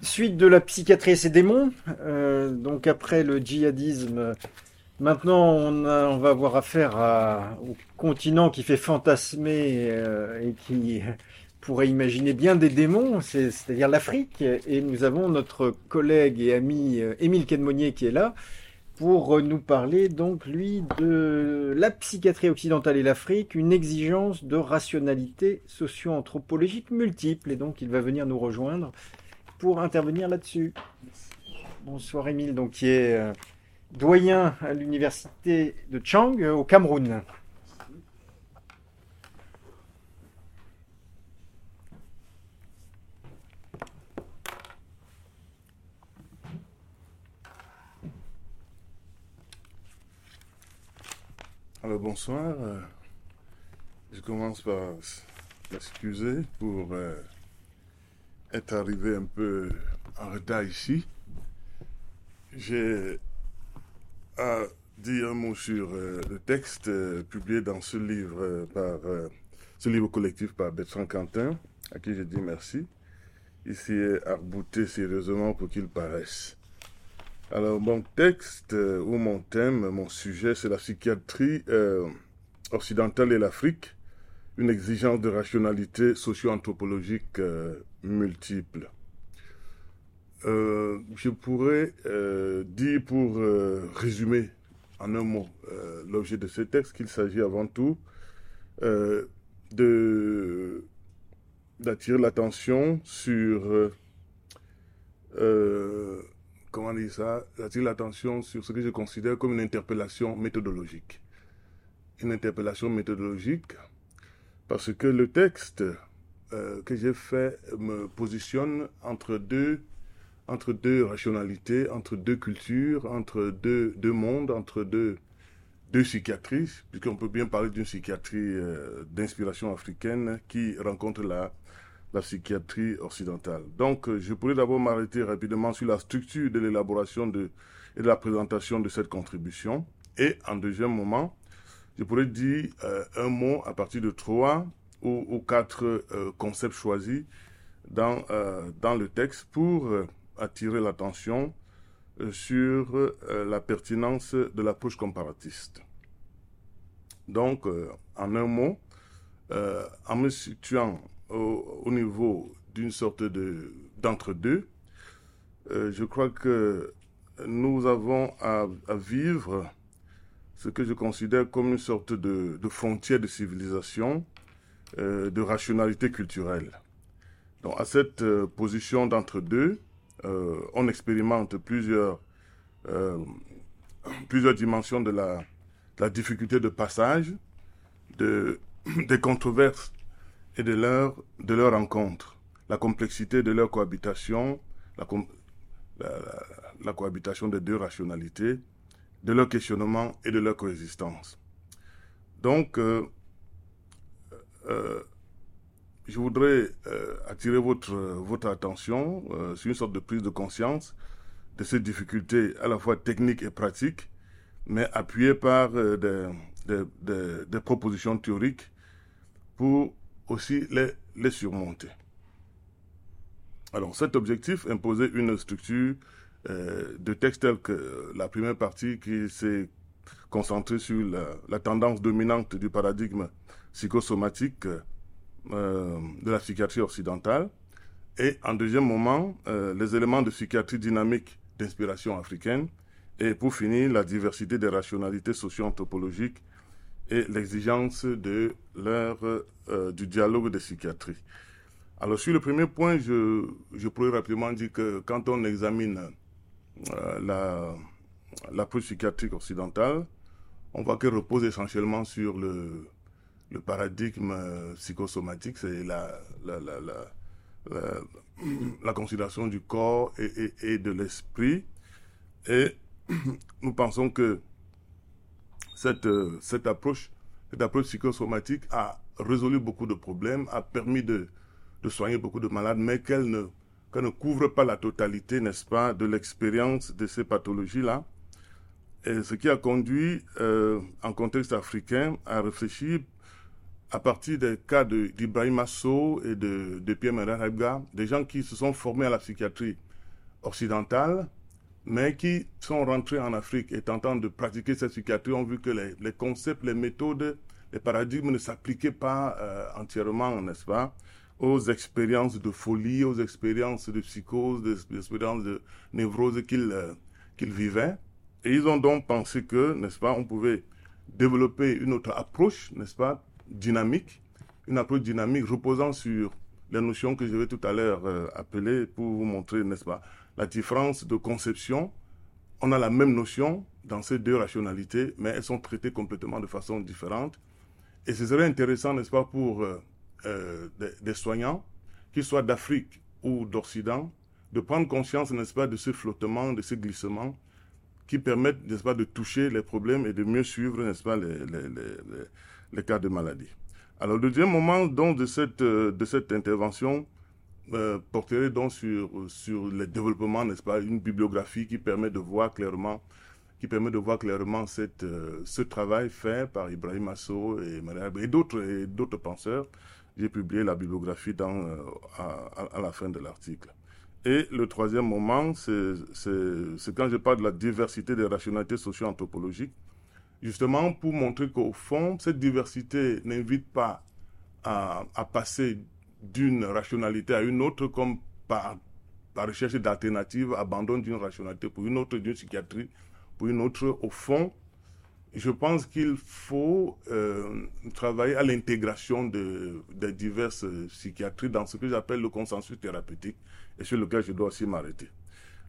Suite de la psychiatrie et ses démons, euh, donc après le djihadisme Maintenant, on, va avoir affaire au continent qui fait fantasmer euh, et qui pourrait imaginer bien des démons, c'est-à-dire l'Afrique. Et nous avons notre collègue et ami euh, Émile Quedmonnier qui est là pour nous parler donc lui de la psychiatrie occidentale et l'Afrique, une exigence de rationalité socio-anthropologique multiple. Et donc il va venir nous rejoindre pour intervenir là-dessus. Bonsoir Émile, donc qui est euh, doyen à l'université de Chang euh, au Cameroun. Bonsoir. Euh, je commence par m'excuser pour euh, être arrivé un peu en retard ici. J'ai a dit un mot sur euh, le texte publié dans ce livre par ce livre collectif par Bertrand Quentin, à qui je dis merci. Ici est arbouté sérieusement pour qu'il paraisse. Alors mon texte ou mon thème, mon sujet, c'est la psychiatrie occidentale et l'Afrique, une exigence de rationalité socio-anthropologique multiple. Euh, je pourrais euh, dire pour euh, résumer en un mot l'objet de ce texte qu'il s'agit avant tout de d'attirer l'attention sur comment dire ça d'attirer l'attention sur ce que je considère comme une interpellation méthodologique. Une interpellation méthodologique parce que le texte que j'ai fait me positionne entre deux entre deux rationalités, entre deux cultures, entre deux, mondes, entre deux, deux puisqu'on peut bien parler d'une psychiatrie euh, d'inspiration africaine qui rencontre la, la psychiatrie occidentale. Donc, euh, je pourrais d'abord m'arrêter rapidement sur la structure de l'élaboration de, et de la présentation de cette contribution. Et en deuxième moment, je pourrais dire euh, un mot à partir de trois ou, quatre concepts choisis dans, dans le texte pour attirer l'attention euh, sur euh, la pertinence de l'approche comparatiste. Donc, euh, en un mot, en me situant au, niveau d'une sorte de d'entre-deux, je crois que nous avons à, vivre ce que je considère comme une sorte de, de frontière de civilisation, de rationalité culturelle. Donc, à cette position d'entre-deux, euh, on expérimente plusieurs, euh, plusieurs dimensions de la, la, difficulté de passage, de, des controverses et de leur, de leur rencontre, la complexité de leur cohabitation, la, cohabitation des deux rationalités, de leur questionnement et de leur coexistence. Donc, euh, je voudrais euh, attirer votre, votre attention euh, sur une sorte de prise de conscience de ces difficultés à la fois techniques et pratiques, mais appuyées par euh, des, des, propositions théoriques pour aussi les, surmonter. Alors cet objectif imposait une structure de texte telle que la première partie qui s'est concentrée sur la, la, tendance dominante du paradigme psychosomatique euh, de la psychiatrie occidentale. Et en deuxième moment, euh, les éléments de psychiatrie dynamique d'inspiration africaine. Et pour finir, la diversité des rationalités socio-anthropologiques et l'exigence de leur, euh, du dialogue de psychiatrie. Alors sur le premier point, je, je pourrais rapidement dire que quand on examine la, l'approche psychiatrique occidentale, on voit qu'elle repose essentiellement sur le, le paradigme euh, psychosomatique, c'est la, la, la, la, considération du corps et, et, de l'esprit. Et nous pensons que cette, approche, cette approche psychosomatique a résolu beaucoup de problèmes, a permis de, de soigner beaucoup de malades, mais qu'elle ne, ne couvre pas la totalité, n'est-ce pas, de l'expérience de ces pathologies-là. Et ce qui a conduit, en contexte africain, à réfléchir à partir des cas d'Ibrahim Asso et de, de Pierre Menarabga, des gens qui se sont formés à la psychiatrie occidentale, mais qui sont rentrés en Afrique et tentant de pratiquer cette psychiatrie ont vu que les, concepts, les méthodes, les paradigmes ne s'appliquaient pas euh, entièrement, n'est-ce pas, aux expériences de folie, aux expériences de psychose, aux expériences de névrose qu'ils euh, vivaient. Et ils ont donc pensé que, n'est-ce pas, on pouvait développer une autre approche, n'est-ce pas, dynamique, une approche dynamique reposant sur les notions que je vais tout à l'heure euh, appeler pour vous montrer, n'est-ce pas, la différence de conception. On a la même notion dans ces deux rationalités, mais elles sont traitées complètement de façon différente. Et ce serait intéressant, n'est-ce pas, pour euh, euh, des, soignants, qu'ils soient d'Afrique ou d'Occident, de prendre conscience, n'est-ce pas, de ce flottement, de ce glissement qui permettent, n'est-ce pas, de toucher les problèmes et de mieux suivre, n'est-ce pas, les cas de maladie. Alors, le deuxième moment donc, de, cette, euh, de cette intervention euh, porterait donc sur, sur le développement, n'est-ce pas, une bibliographie qui permet de voir clairement, qui permet de voir clairement cette, euh, ce travail fait par Ibrahim Asso et, d'autres, d'autres penseurs. J'ai publié la bibliographie dans, euh, à, à, la fin de l'article. Et le troisième moment, c'est, c'est quand je parle de la diversité des rationalités socio-anthropologiques justement pour montrer qu'au fond, cette diversité n'invite pas à, à passer d'une rationalité à une autre comme par, par recherche d'alternatives, abandon d'une rationalité pour une autre, d'une psychiatrie pour une autre. Au fond, je pense qu'il faut euh, travailler à l'intégration de, de diverses psychiatries dans ce que j'appelle le consensus thérapeutique et sur lequel je dois aussi m'arrêter.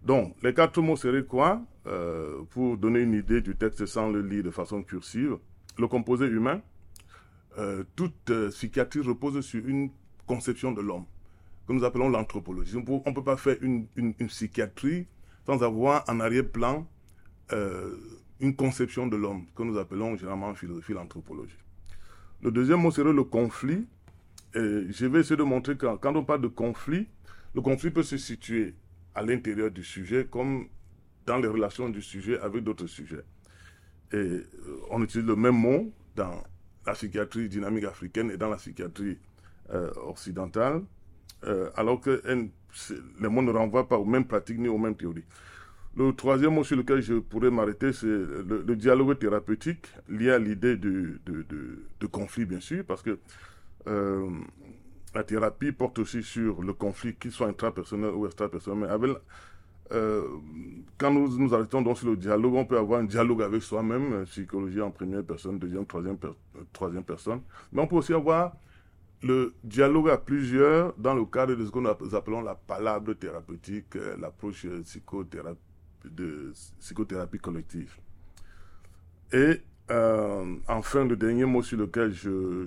Donc, les quatre mots seraient quoi? Euh, Pour donner une idée du texte sans le lire de façon cursive, le composé humain, euh, toute psychiatrie repose sur une conception de l'homme, que nous appelons l'anthropologie. On ne peut pas faire une, psychiatrie sans avoir en arrière-plan euh, une conception de l'homme, que nous appelons généralement en philosophie l'anthropologie. Le deuxième mot serait le conflit. Je vais essayer de montrer que quand on parle de conflit, le conflit peut se situer à l'intérieur du sujet comme dans les relations du sujet avec d'autres sujets. Et euh, on utilise le même mot dans la psychiatrie dynamique africaine et dans la psychiatrie occidentale, euh, alors que les mots ne renvoient pas aux mêmes pratiques ni aux mêmes théories. Le troisième mot sur lequel je pourrais m'arrêter, c'est le, dialogue thérapeutique lié à l'idée de, conflit, bien sûr, parce que euh, la thérapie porte aussi sur le conflit, qu'il soit intrapersonnel ou extrapersonnel. Mais euh, quand nous nous arrêtons donc sur le dialogue, on peut avoir un dialogue avec soi-même, psychologie en première personne, deuxième, troisième personne. Mais on peut aussi avoir le dialogue à plusieurs dans le cadre de ce que nous appelons la palabre thérapeutique, euh, l'approche psychothérapie, de psychothérapie collective. Et euh, enfin, le dernier mot sur lequel je,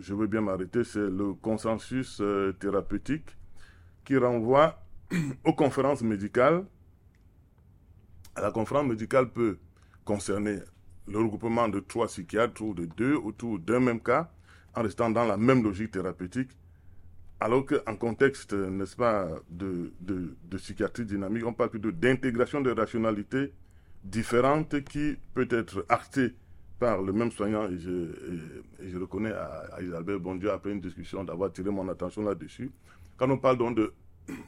je, veux bien m'arrêter, c'est le consensus euh, thérapeutique qui renvoie aux conférences médicales. La conférence médicale peut concerner le regroupement de trois psychiatres ou de deux autour d'un même cas, en restant dans la même logique thérapeutique, alors qu'en contexte, n'est-ce pas, de, de, psychiatrie dynamique, on parle plutôt d'intégration de rationalités différente qui peut être actée par le même soignant, et je, et je reconnais à, à Isabelle Bondieu, après une discussion, d'avoir tiré mon attention là-dessus. Quand on parle donc de,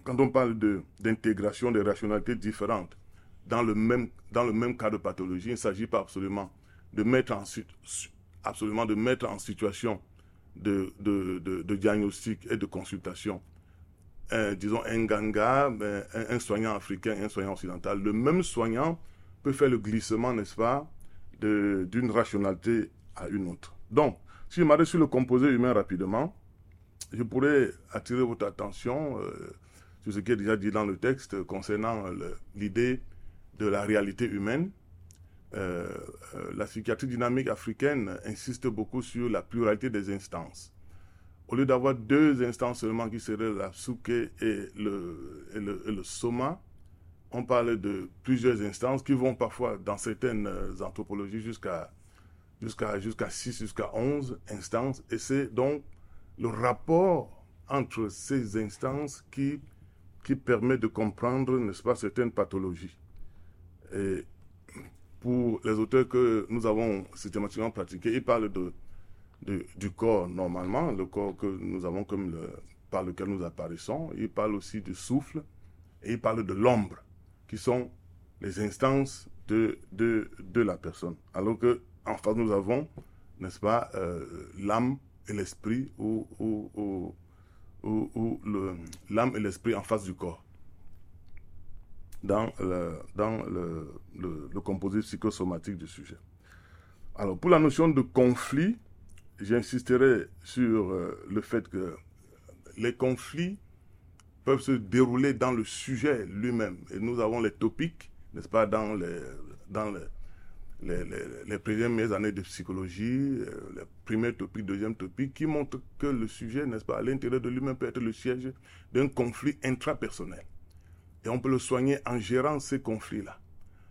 quand on parle d'intégration de, des rationalités différentes dans le même, dans le même cas de pathologie, il ne s'agit pas absolument de mettre en, absolument de mettre en situation de, diagnostic et de consultation disons un ganga, un, un soignant africain, un soignant occidental. Le même soignant peut faire le glissement, n'est-ce pas, d'une rationalité à une autre. Donc, si je m'arrête sur le composé humain rapidement, je pourrais attirer votre attention euh, sur ce qui est déjà dit dans le texte concernant l'idée de la réalité humaine. Euh, euh, la psychiatrie dynamique africaine insiste beaucoup sur la pluralité des instances. Au lieu d'avoir deux instances seulement qui seraient la souke et le, et soma, on parle de plusieurs instances qui vont parfois, dans certaines anthropologies, jusqu'à jusqu'à jusqu'à 6, jusqu'à 11 instances. Et c'est donc le rapport entre ces instances qui, qui permet de comprendre, n'est-ce pas, certaines pathologies. Et pour les auteurs que nous avons systématiquement pratiqués, ils parlent de, du corps normalement, le corps que nous avons comme par lequel nous apparaissons. Ils parlent aussi du souffle et ils parlent de l'ombre, qui sont les instances de, de, de la personne. Alors que en face, nous avons, n'est-ce pas, euh, l'âme et l'esprit ou, ou, ou, l'âme et l'esprit en face du corps dans, le, dans le, le, composé psychosomatique du sujet. Alors, pour la notion de conflit, j'insisterai sur euh, le fait que les conflits peuvent se dérouler dans le sujet lui-même. Et nous avons les topiques, n'est-ce pas, dans les, dans les, les, premières années de psychologie, euh, les premiers topiques, deuxième topique, qui montrent que le sujet, n'est-ce pas, à l'intérieur de lui-même peut être le siège d'un conflit intrapersonnel. Et on peut le soigner en gérant ces conflits-là.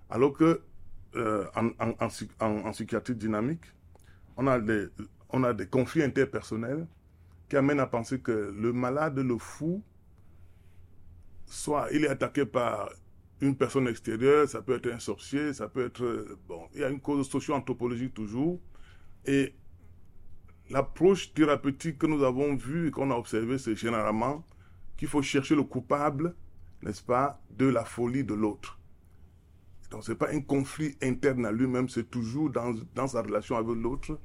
Alors que euh, en, en, en, psychiatrie dynamique, on a, des, on a des conflits interpersonnels qui amènent à penser que le malade, le fou, soit il est attaqué par une personne extérieure, ça peut être un sorcier, ça peut être... Bon, il y a une cause socio-anthropologique toujours. Et l'approche thérapeutique que nous avons vue et qu'on a observée, c'est généralement qu'il faut chercher le coupable, n'est-ce pas, de la folie de l'autre. Donc ce n'est pas un conflit interne à lui-même, c'est toujours dans, dans, sa relation avec l'autre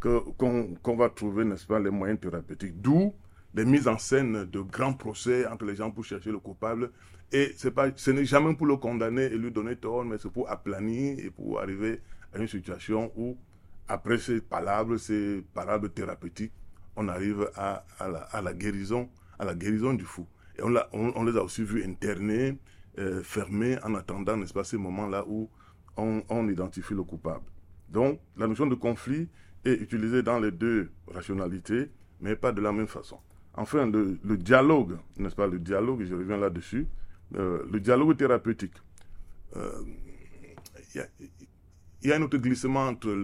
qu'on va trouver, n'est-ce pas, les moyens thérapeutiques. D'où les mises en scène de grands procès entre les gens pour chercher le coupable et pas, ce n'est jamais pour le condamner et lui donner tort, mais c'est pour aplanir et pour arriver à une situation où, après ces palabres, ces palabres thérapeutiques, on arrive à, à, la, guérison, à la guérison du fou. On, les a aussi vus internés, euh, fermés, en attendant, n'est-ce pas, ces moments-là où on, identifie le coupable. Donc, la notion de conflit est utilisée dans les deux rationalités, mais pas de la même façon. Enfin, le, dialogue, n'est-ce pas, le dialogue, je reviens là-dessus, euh, le dialogue thérapeutique. Euh, il y, a un autre glissement entre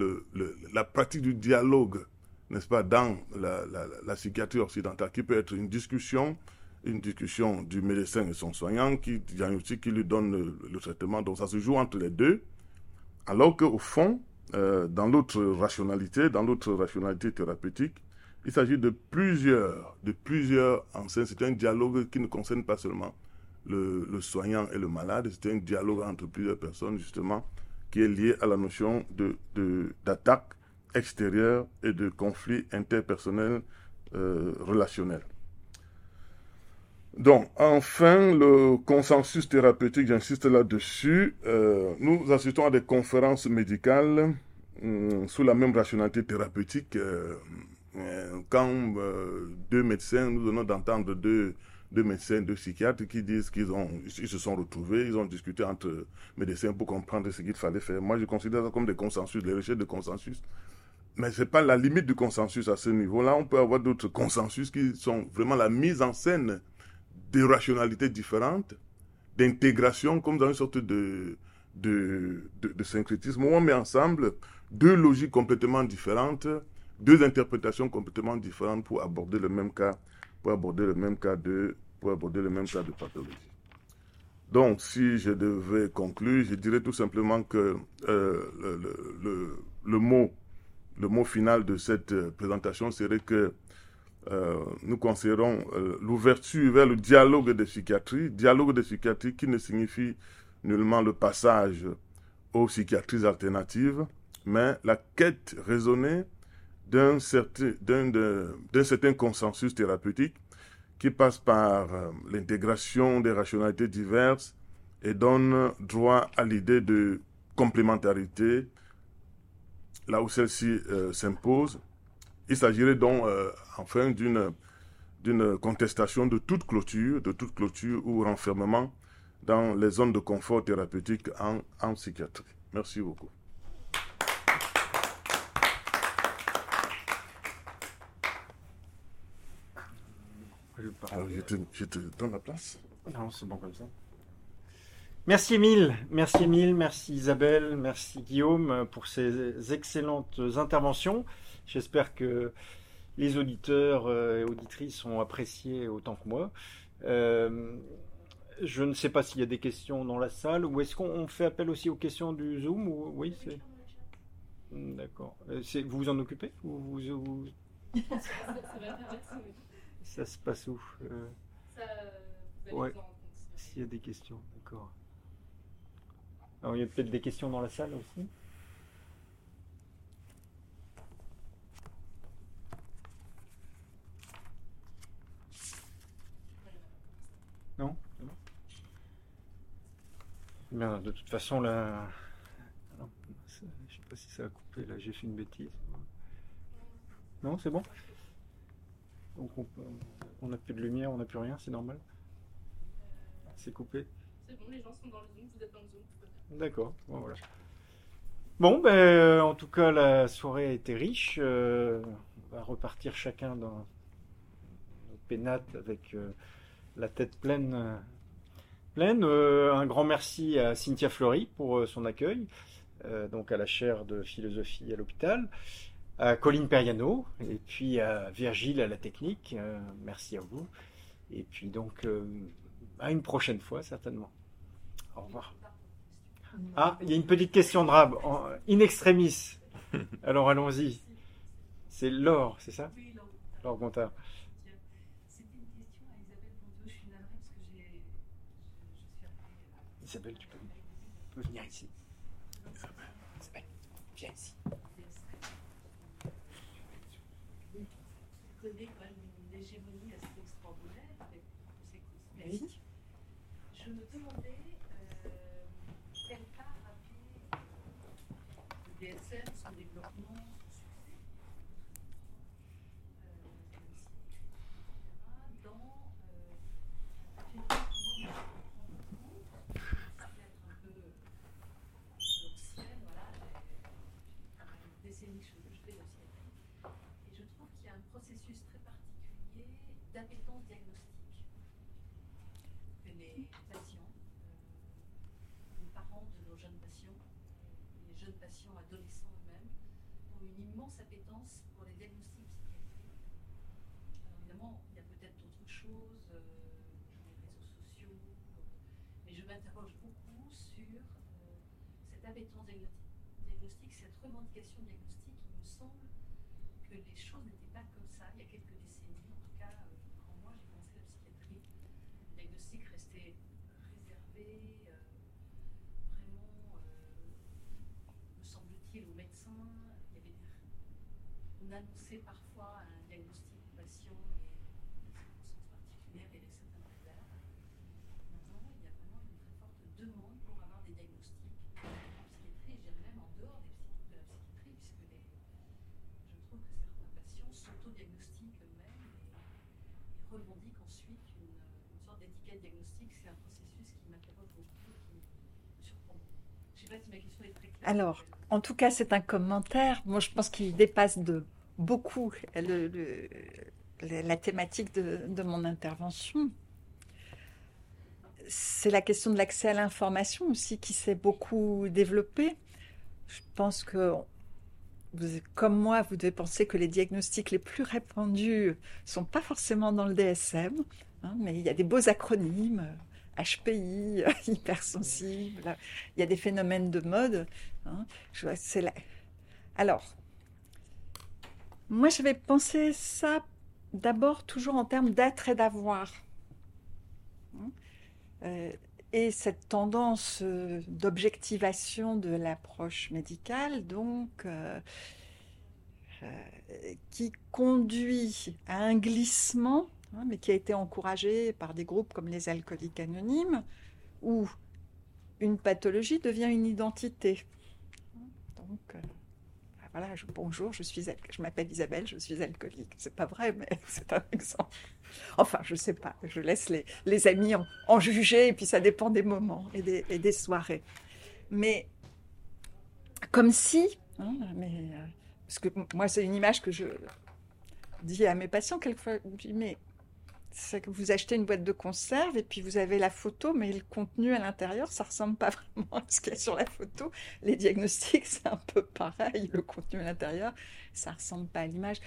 la pratique du dialogue, n'est-ce pas, dans la, la, psychiatrie occidentale, qui peut être une discussion, une discussion du médecin et son soignant, qui diagnostique, qui lui donne le, traitement. Donc ça se joue entre les deux. Alors qu'au fond, euh, dans l'autre rationalité, dans l'autre rationalité thérapeutique, il s'agit de plusieurs, de plusieurs. C'est un dialogue qui ne concerne pas seulement le, soignant et le malade. C'est un dialogue entre plusieurs personnes, justement, qui est lié à la notion d'attaque de, extérieure et de conflit interpersonnel euh, relationnel. Donc, enfin, le consensus thérapeutique, j'insiste là-dessus. Euh, nous assistons à des conférences médicales hum, sous la même rationalité thérapeutique. Euh, quand deux médecins, nous venons d'entendre deux de médecins, de psychiatres qui disent qu'ils ont, ils se sont retrouvés, ils ont discuté entre médecins pour comprendre ce qu'il fallait faire. Moi, je considère ça comme des consensus, des recherches de consensus. Mais ce n'est pas la limite du consensus à ce niveau-là. On peut avoir d'autres consensus qui sont vraiment la mise en scène de rationalités différentes, d'intégration, comme dans une sorte de, de, de, de syncrétisme, où on met ensemble deux logiques complètement différentes, deux interprétations complètement différentes pour aborder le même cas pour aborder le même cas de, pour aborder le même cas de pathologie. Donc, si je devais conclure, je dirais tout simplement que euh, le, le, le, mot, le mot final de cette euh, présentation serait que euh, nous considérons l'ouverture vers le dialogue de psychiatrie, dialogue de psychiatrie qui ne signifie nullement le passage aux psychiatries alternatives, mais la quête raisonnée d'un certain, certain, consensus thérapeutique qui passe par euh, l'intégration des rationalités diverses et donne droit à l'idée de complémentarité là où celle-ci euh, s'impose. Il s'agirait donc euh, enfin d'une d'une contestation de toute clôture, de toute clôture ou renfermement dans les zones de confort thérapeutique en, en psychiatrie. Merci beaucoup. Je te, donne la place. Non, c'est bon comme ça. Merci Émile, merci Émile, merci Isabelle, merci Guillaume pour ces excellentes interventions. J'espère que les auditeurs et auditrices ont apprécié autant que moi. Euh, je ne sais pas s'il y a des questions dans la salle ou est-ce qu'on fait appel aussi aux questions du Zoom ou... Oui, c'est. D'accord. Euh, vous vous en occupez ou vous, Ça se passe où euh... Ouais. S'il y a des questions, d'accord. Il y a peut-être des questions dans la salle aussi? Non Bien, de toute façon, là. je sais pas si ça a coupé, là, j'ai fait une bêtise. Non, c'est bon Donc on n'a plus de lumière, on n'a plus rien, c'est normal C'est coupé C'est bon, les gens sont dans le Zoom, vous êtes dans le Zoom. D'accord, bon, voilà. Bon, ben, euh, en tout cas, la soirée a été riche. Euh, on va repartir chacun dans nos pénates avec. Euh, la tête pleine. Euh, pleine. Euh, un grand merci à Cynthia Fleury pour euh, son accueil, donc à la chaire de philosophie à l'hôpital, à Colline Periano, et puis à Virgile à la technique. merci à vous. Et puis donc, à une prochaine fois, certainement. Au revoir. Ah, il y a une petite question de Rab, in extremis. Alors allons-y. C'est Laure, c'est ça? Laure Gontard. Isabelle, tu peux, venir ici. Isabelle, viens ici. Vous connaissez quand même une hégémonie assez extraordinaire avec tous ces cosmétiques. Je me demandais euh, quelle part avait le DSM, son développement, son succès, euh, dans euh, processus très particulier d'appétence diagnostique que les patients, euh, les parents de nos jeunes patients, les jeunes patients adolescents eux-mêmes, ont une immense appétence pour les diagnostics psychiatriques. Alors évidemment, il y a peut-être d'autres choses, euh, les réseaux sociaux, mais je m'interroge beaucoup sur euh, cette appétence diagnostique, cette revendication diagnostique. Il me semble que les choses n'étaient pas comme ça il y a quelques décennies. En tout cas, euh, quand moi j'ai commencé la psychiatrie, le diagnostic restait réservé, euh, vraiment, euh, me semble-t-il, aux médecins. Il y avait des... On annonçait parfois un diagnostic patient et des circonstances particulières et des certains réserves. Maintenant, il y a vraiment une très forte demande pour avoir des diagnostics en psychiatrie, et je dirais même en dehors des de la psychiatrie, puisque les, je trouve que certains patients s'autodiagnostiquent eux-mêmes et, et revendiquent ensuite une, une sorte d'étiquette diagnostique. C'est un processus qui m'interroge beaucoup et qui me surprend. Je ne sais pas si ma question est très claire. Alors, en tout cas, c'est un commentaire. Moi, je pense qu'il dépasse de beaucoup la thématique de, mon intervention. C'est la question de l'accès à l'information aussi qui s'est beaucoup développée. Je pense que, comme moi, vous devez penser que les diagnostics les plus répandus sont pas forcément dans le DSM, hein, mais il y a des beaux acronymes, HPI, hypersensible, il y a des phénomènes de mode. hein. Alors, moi, j'avais pensé ça d'abord toujours en termes d'être et d'avoir. Hein. Euh, et cette tendance euh, d'objectivation de l'approche médicale, donc, euh, qui conduit à un glissement, hein, mais qui a été encouragé par des groupes comme les alcooliques anonymes, où une pathologie devient une identité. Donc, euh, bonjour, je suis, je m'appelle Isabelle, je suis alcoolique. C'est pas vrai, mais c'est un exemple. Enfin, je sais pas, je laisse les, les amis en, juger, et puis ça dépend des moments et des, et des soirées. Mais comme si, hein, euh, parce que moi c'est une image que je dis à mes patients quelquefois, mais c'est que vous achetez une boîte de conserve et puis vous avez la photo, mais le contenu à l'intérieur, ça ressemble pas vraiment à ce qu'il y a sur la photo. Les diagnostics, c'est un peu pareil. Le contenu à l'intérieur, ça ressemble pas à l'image.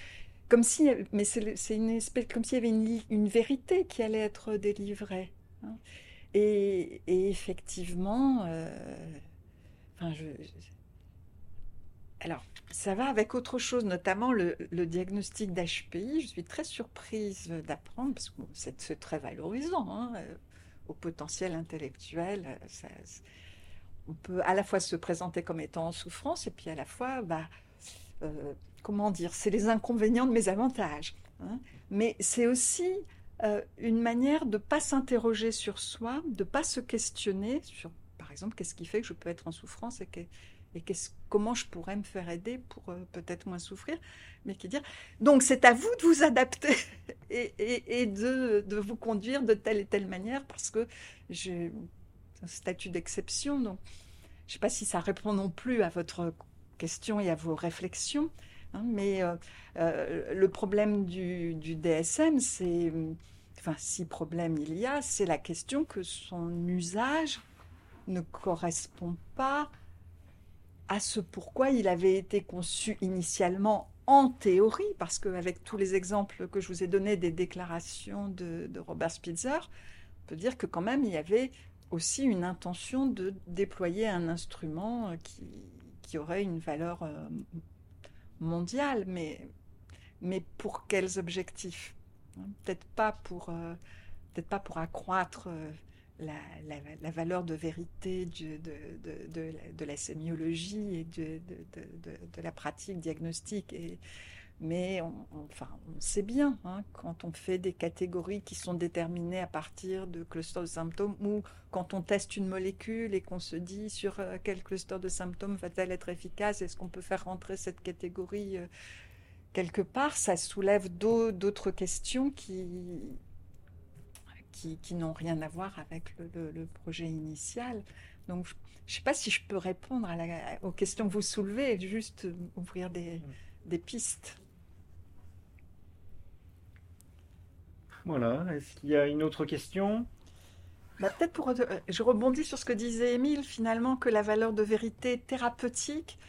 Comme si, mais c'est une espèce, comme s'il y avait une, une, vérité qui allait être délivrée. Hein. Et, effectivement, euh, enfin, je, alors, ça va avec autre chose, notamment le, diagnostic d'HPI. Je suis très surprise d'apprendre, parce que c'est très valorisant, hein, euh, au potentiel intellectuel. Euh, on peut à la fois se présenter comme étant en souffrance, et puis à la fois, bah, euh, comment dire, c'est les inconvénients de mes avantages. Hein. Mais c'est aussi une manière de ne pas s'interroger sur soi, de ne pas se questionner sur, par exemple, qu'est-ce qui fait que je peux être en souffrance et que et comment je pourrais me faire aider pour euh, peut-être moins souffrir, mais qui dire. Donc c'est à vous de vous adapter et, de, vous conduire de telle et telle manière parce que j'ai un statut d'exception. Donc je ne sais pas si ça répond non plus à votre question et à vos réflexions, hein, mais euh, euh, le problème du, du DSM, c'est, enfin si problème il y a, c'est la question que son usage ne correspond pas à ce pourquoi il avait été conçu initialement en théorie, parce qu'avec tous les exemples que je vous ai donnés des déclarations de, Robert Spitzer, on peut dire que quand même il y avait aussi une intention de déployer un instrument qui, qui aurait une valeur euh, mondiale, mais, mais pour quels objectifs? Hein, Peut-être pas pour, euh, peut-être pas pour accroître euh, la, valeur de vérité de, de, de, la sémiologie et de, la pratique diagnostique. Et, mais on, enfin, on sait bien, hein, quand on fait des catégories qui sont déterminées à partir de clusters de symptômes, ou quand on teste une molécule et qu'on se dit sur euh, quel cluster de symptômes va-t-elle être efficace, est-ce qu'on peut faire rentrer cette catégorie euh, quelque part, ça soulève d'autres questions qui, qui, n'ont rien à voir avec le, projet initial. Donc, je ne sais pas si je peux répondre à la, aux questions que vous soulevez, juste ouvrir des, mm. des pistes. Voilà. Est-ce qu'il y a une autre question? Bah, Peut-être pour. Euh, je rebondis sur ce que disait Émile, finalement, que la valeur de vérité thérapeutique,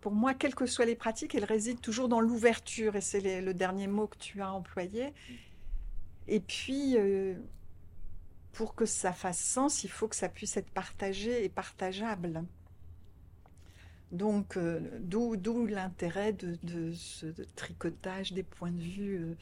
pour moi, quelles que soient les pratiques, elle réside toujours dans l'ouverture, et c'est le dernier mot que tu as employé. Et puis, euh, pour que ça fasse sens, il faut que ça puisse être partagé et partageable. Donc, euh, d'où l'intérêt de, ce tricotage des points de vue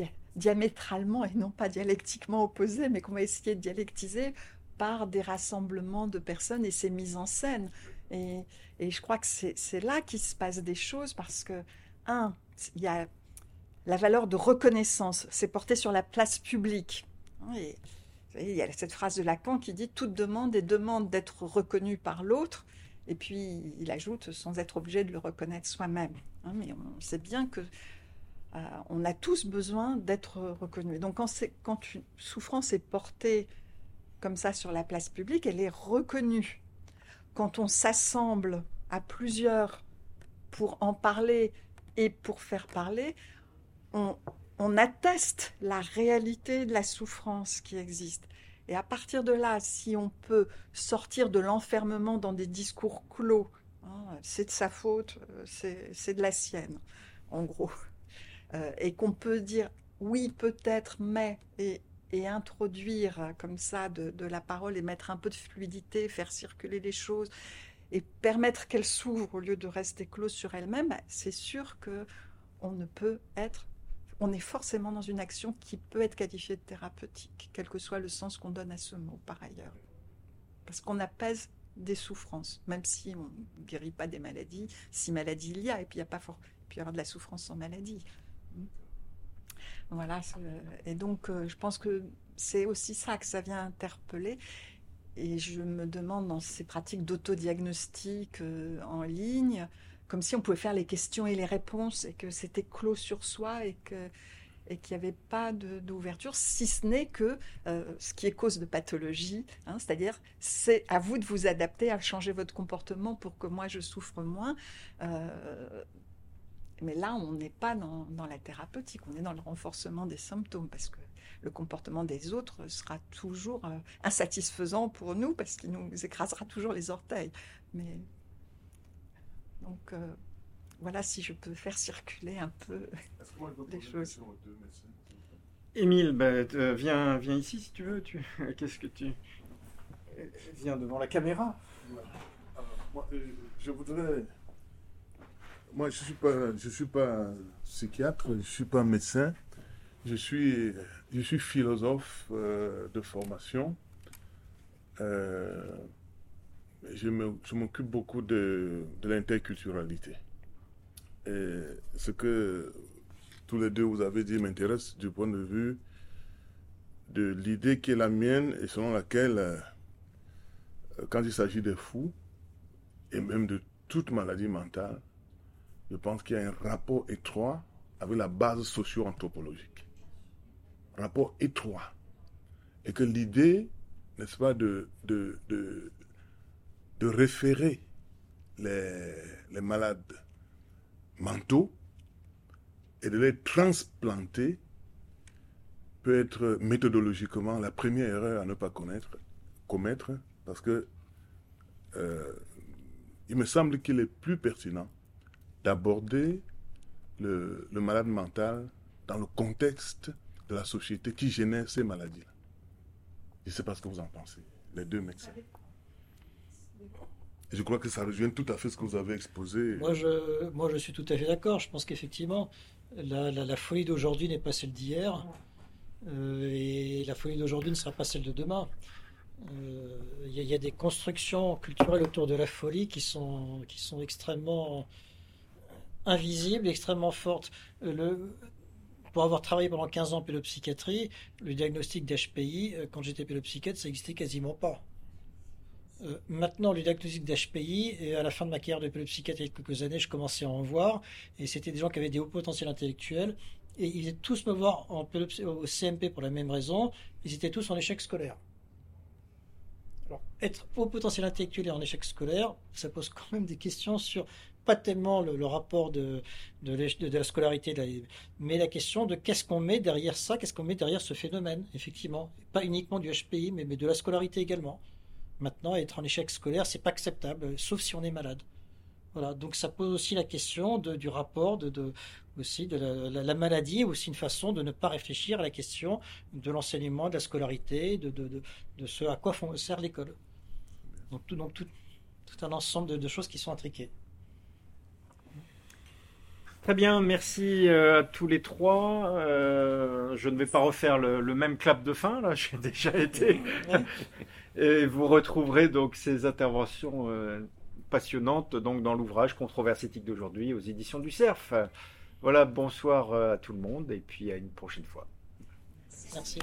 euh, diamétralement et non pas dialectiquement opposés, mais qu'on va essayer de dialectiser par des rassemblements de personnes et ces mises en scène. Et, je crois que c'est là qu'il se passe des choses parce que, un, il y a la valeur de reconnaissance, c'est porté sur la place publique. Il y a cette phrase de Lacan qui dit toute demande est demande d'être reconnue par l'autre, et puis il ajoute sans être obligé de le reconnaître soi-même. Hein, mais on sait bien que euh, on a tous besoin d'être reconnus. Donc quand, quand une souffrance est portée comme ça sur la place publique, elle est reconnue. Quand on s'assemble à plusieurs pour en parler et pour faire parler, on, on atteste la réalité de la souffrance qui existe. Et à partir de là, si on peut sortir de l'enfermement dans des discours clos, hein, c'est de sa faute, euh, c'est de la sienne, en gros, euh, et qu'on peut dire oui, peut-être, mais, et, introduire comme ça de, de, la parole et mettre un peu de fluidité, faire circuler les choses et permettre qu'elles s'ouvrent au lieu de rester close sur elles-mêmes, c'est sûr que on ne peut être on est forcément dans une action qui peut être qualifiée de thérapeutique, quel que soit le sens qu'on donne à ce mot par ailleurs. Parce qu'on apaise des souffrances, même si on ne guérit pas des maladies, si maladie il y a, et puis il y a pas fort, de la souffrance sans maladie. Voilà, et donc euh, je pense que c'est aussi ça que ça vient interpeller. Et je me demande dans ces pratiques d'autodiagnostic euh, en ligne, comme si on pouvait faire les questions et les réponses et que c'était clos sur soi et que et qu'il n'y avait pas d'ouverture, si ce n'est que euh, ce qui est cause de pathologie, hein, c'est-à-dire c'est à vous de vous adapter, à changer votre comportement pour que moi je souffre moins. Euh, mais là, on n'est pas dans, la thérapeutique, on est dans le renforcement des symptômes, parce que le comportement des autres sera toujours euh, insatisfaisant pour nous parce qu'il nous écrasera toujours les orteils. Mais donc euh, voilà si je peux faire circuler un peu les choses. Émile, ben, euh, viens, viens ici si tu veux. Tu... Qu'est-ce que tu viens devant la caméra moi, je voudrais moi, je ne suis, pas, je suis pas psychiatre, je ne suis pas médecin. Je suis, je suis philosophe euh, de formation. Euh, je m'occupe beaucoup de, de l'interculturalité. Et ce que tous les deux vous avez dit m'intéresse du point de vue de l'idée qui est la mienne et selon laquelle, euh, quand il s'agit des fous, et même de toute maladie mentale, je pense qu'il y a un rapport étroit avec la base socio-anthropologique. Rapport étroit. Et que l'idée, n'est-ce pas, de, de, de, référer les, les malades mentaux et de les transplanter peut être méthodologiquement la première erreur à ne pas connaître, commettre, parce que euh, il me semble qu'il est plus pertinent d'aborder le, malade mental dans le contexte de la société qui génère ces maladies-là. Je ne sais pas ce que vous en pensez, les deux médecins. Je crois que ça rejoint tout à fait ce que vous avez exposé. Moi, je, moi, je suis tout à fait d'accord. Je pense qu'effectivement, la, folie d'aujourd'hui n'est pas celle d'hier. Euh, et la folie d'aujourd'hui ne sera pas celle de demain. Euh, il y, a des constructions culturelles autour de la folie qui sont, qui sont extrêmement invisible, extrêmement forte. Euh, pour avoir travaillé pendant 15 ans en pédopsychiatrie, le diagnostic d'HPI, quand j'étais pédopsychiatre, ça n'existait quasiment pas. Euh, maintenant, le diagnostic d'HPI, et à la fin de ma carrière de pédopsychiatre il y a quelques années, je commençais à en voir, et c'était des gens qui avaient des hauts potentiels intellectuels, et ils étaient tous me voir au CMP pour la même raison, ils étaient tous en échec scolaire. Alors, être haut potentiel intellectuel et en échec scolaire, ça pose quand même des questions sur pas tellement le, rapport de, la scolarité, mais la question de qu'est-ce qu'on met derrière ça, qu'est-ce qu'on met derrière ce phénomène, effectivement. Pas uniquement du HPI, mais de la scolarité également. Maintenant, être en échec scolaire, c'est pas acceptable, sauf si on est malade. Voilà, donc ça pose aussi la question du rapport, de, aussi de la, maladie, aussi une façon de ne pas réfléchir à la question de l'enseignement, de la scolarité, de, de, ce à quoi sert l'école. Donc, tout, donc tout, tout, un ensemble de, choses qui sont intriquées. Très bien, merci euh, à tous les trois. Euh, je ne vais pas refaire le, même clap de fin, là, j'ai déjà été. Et vous retrouverez donc ces interventions euh, passionnantes donc, dans l'ouvrage Controverse éthique d'aujourd'hui aux éditions du CERF. Voilà, bonsoir à tout le monde et puis à une prochaine fois. Merci.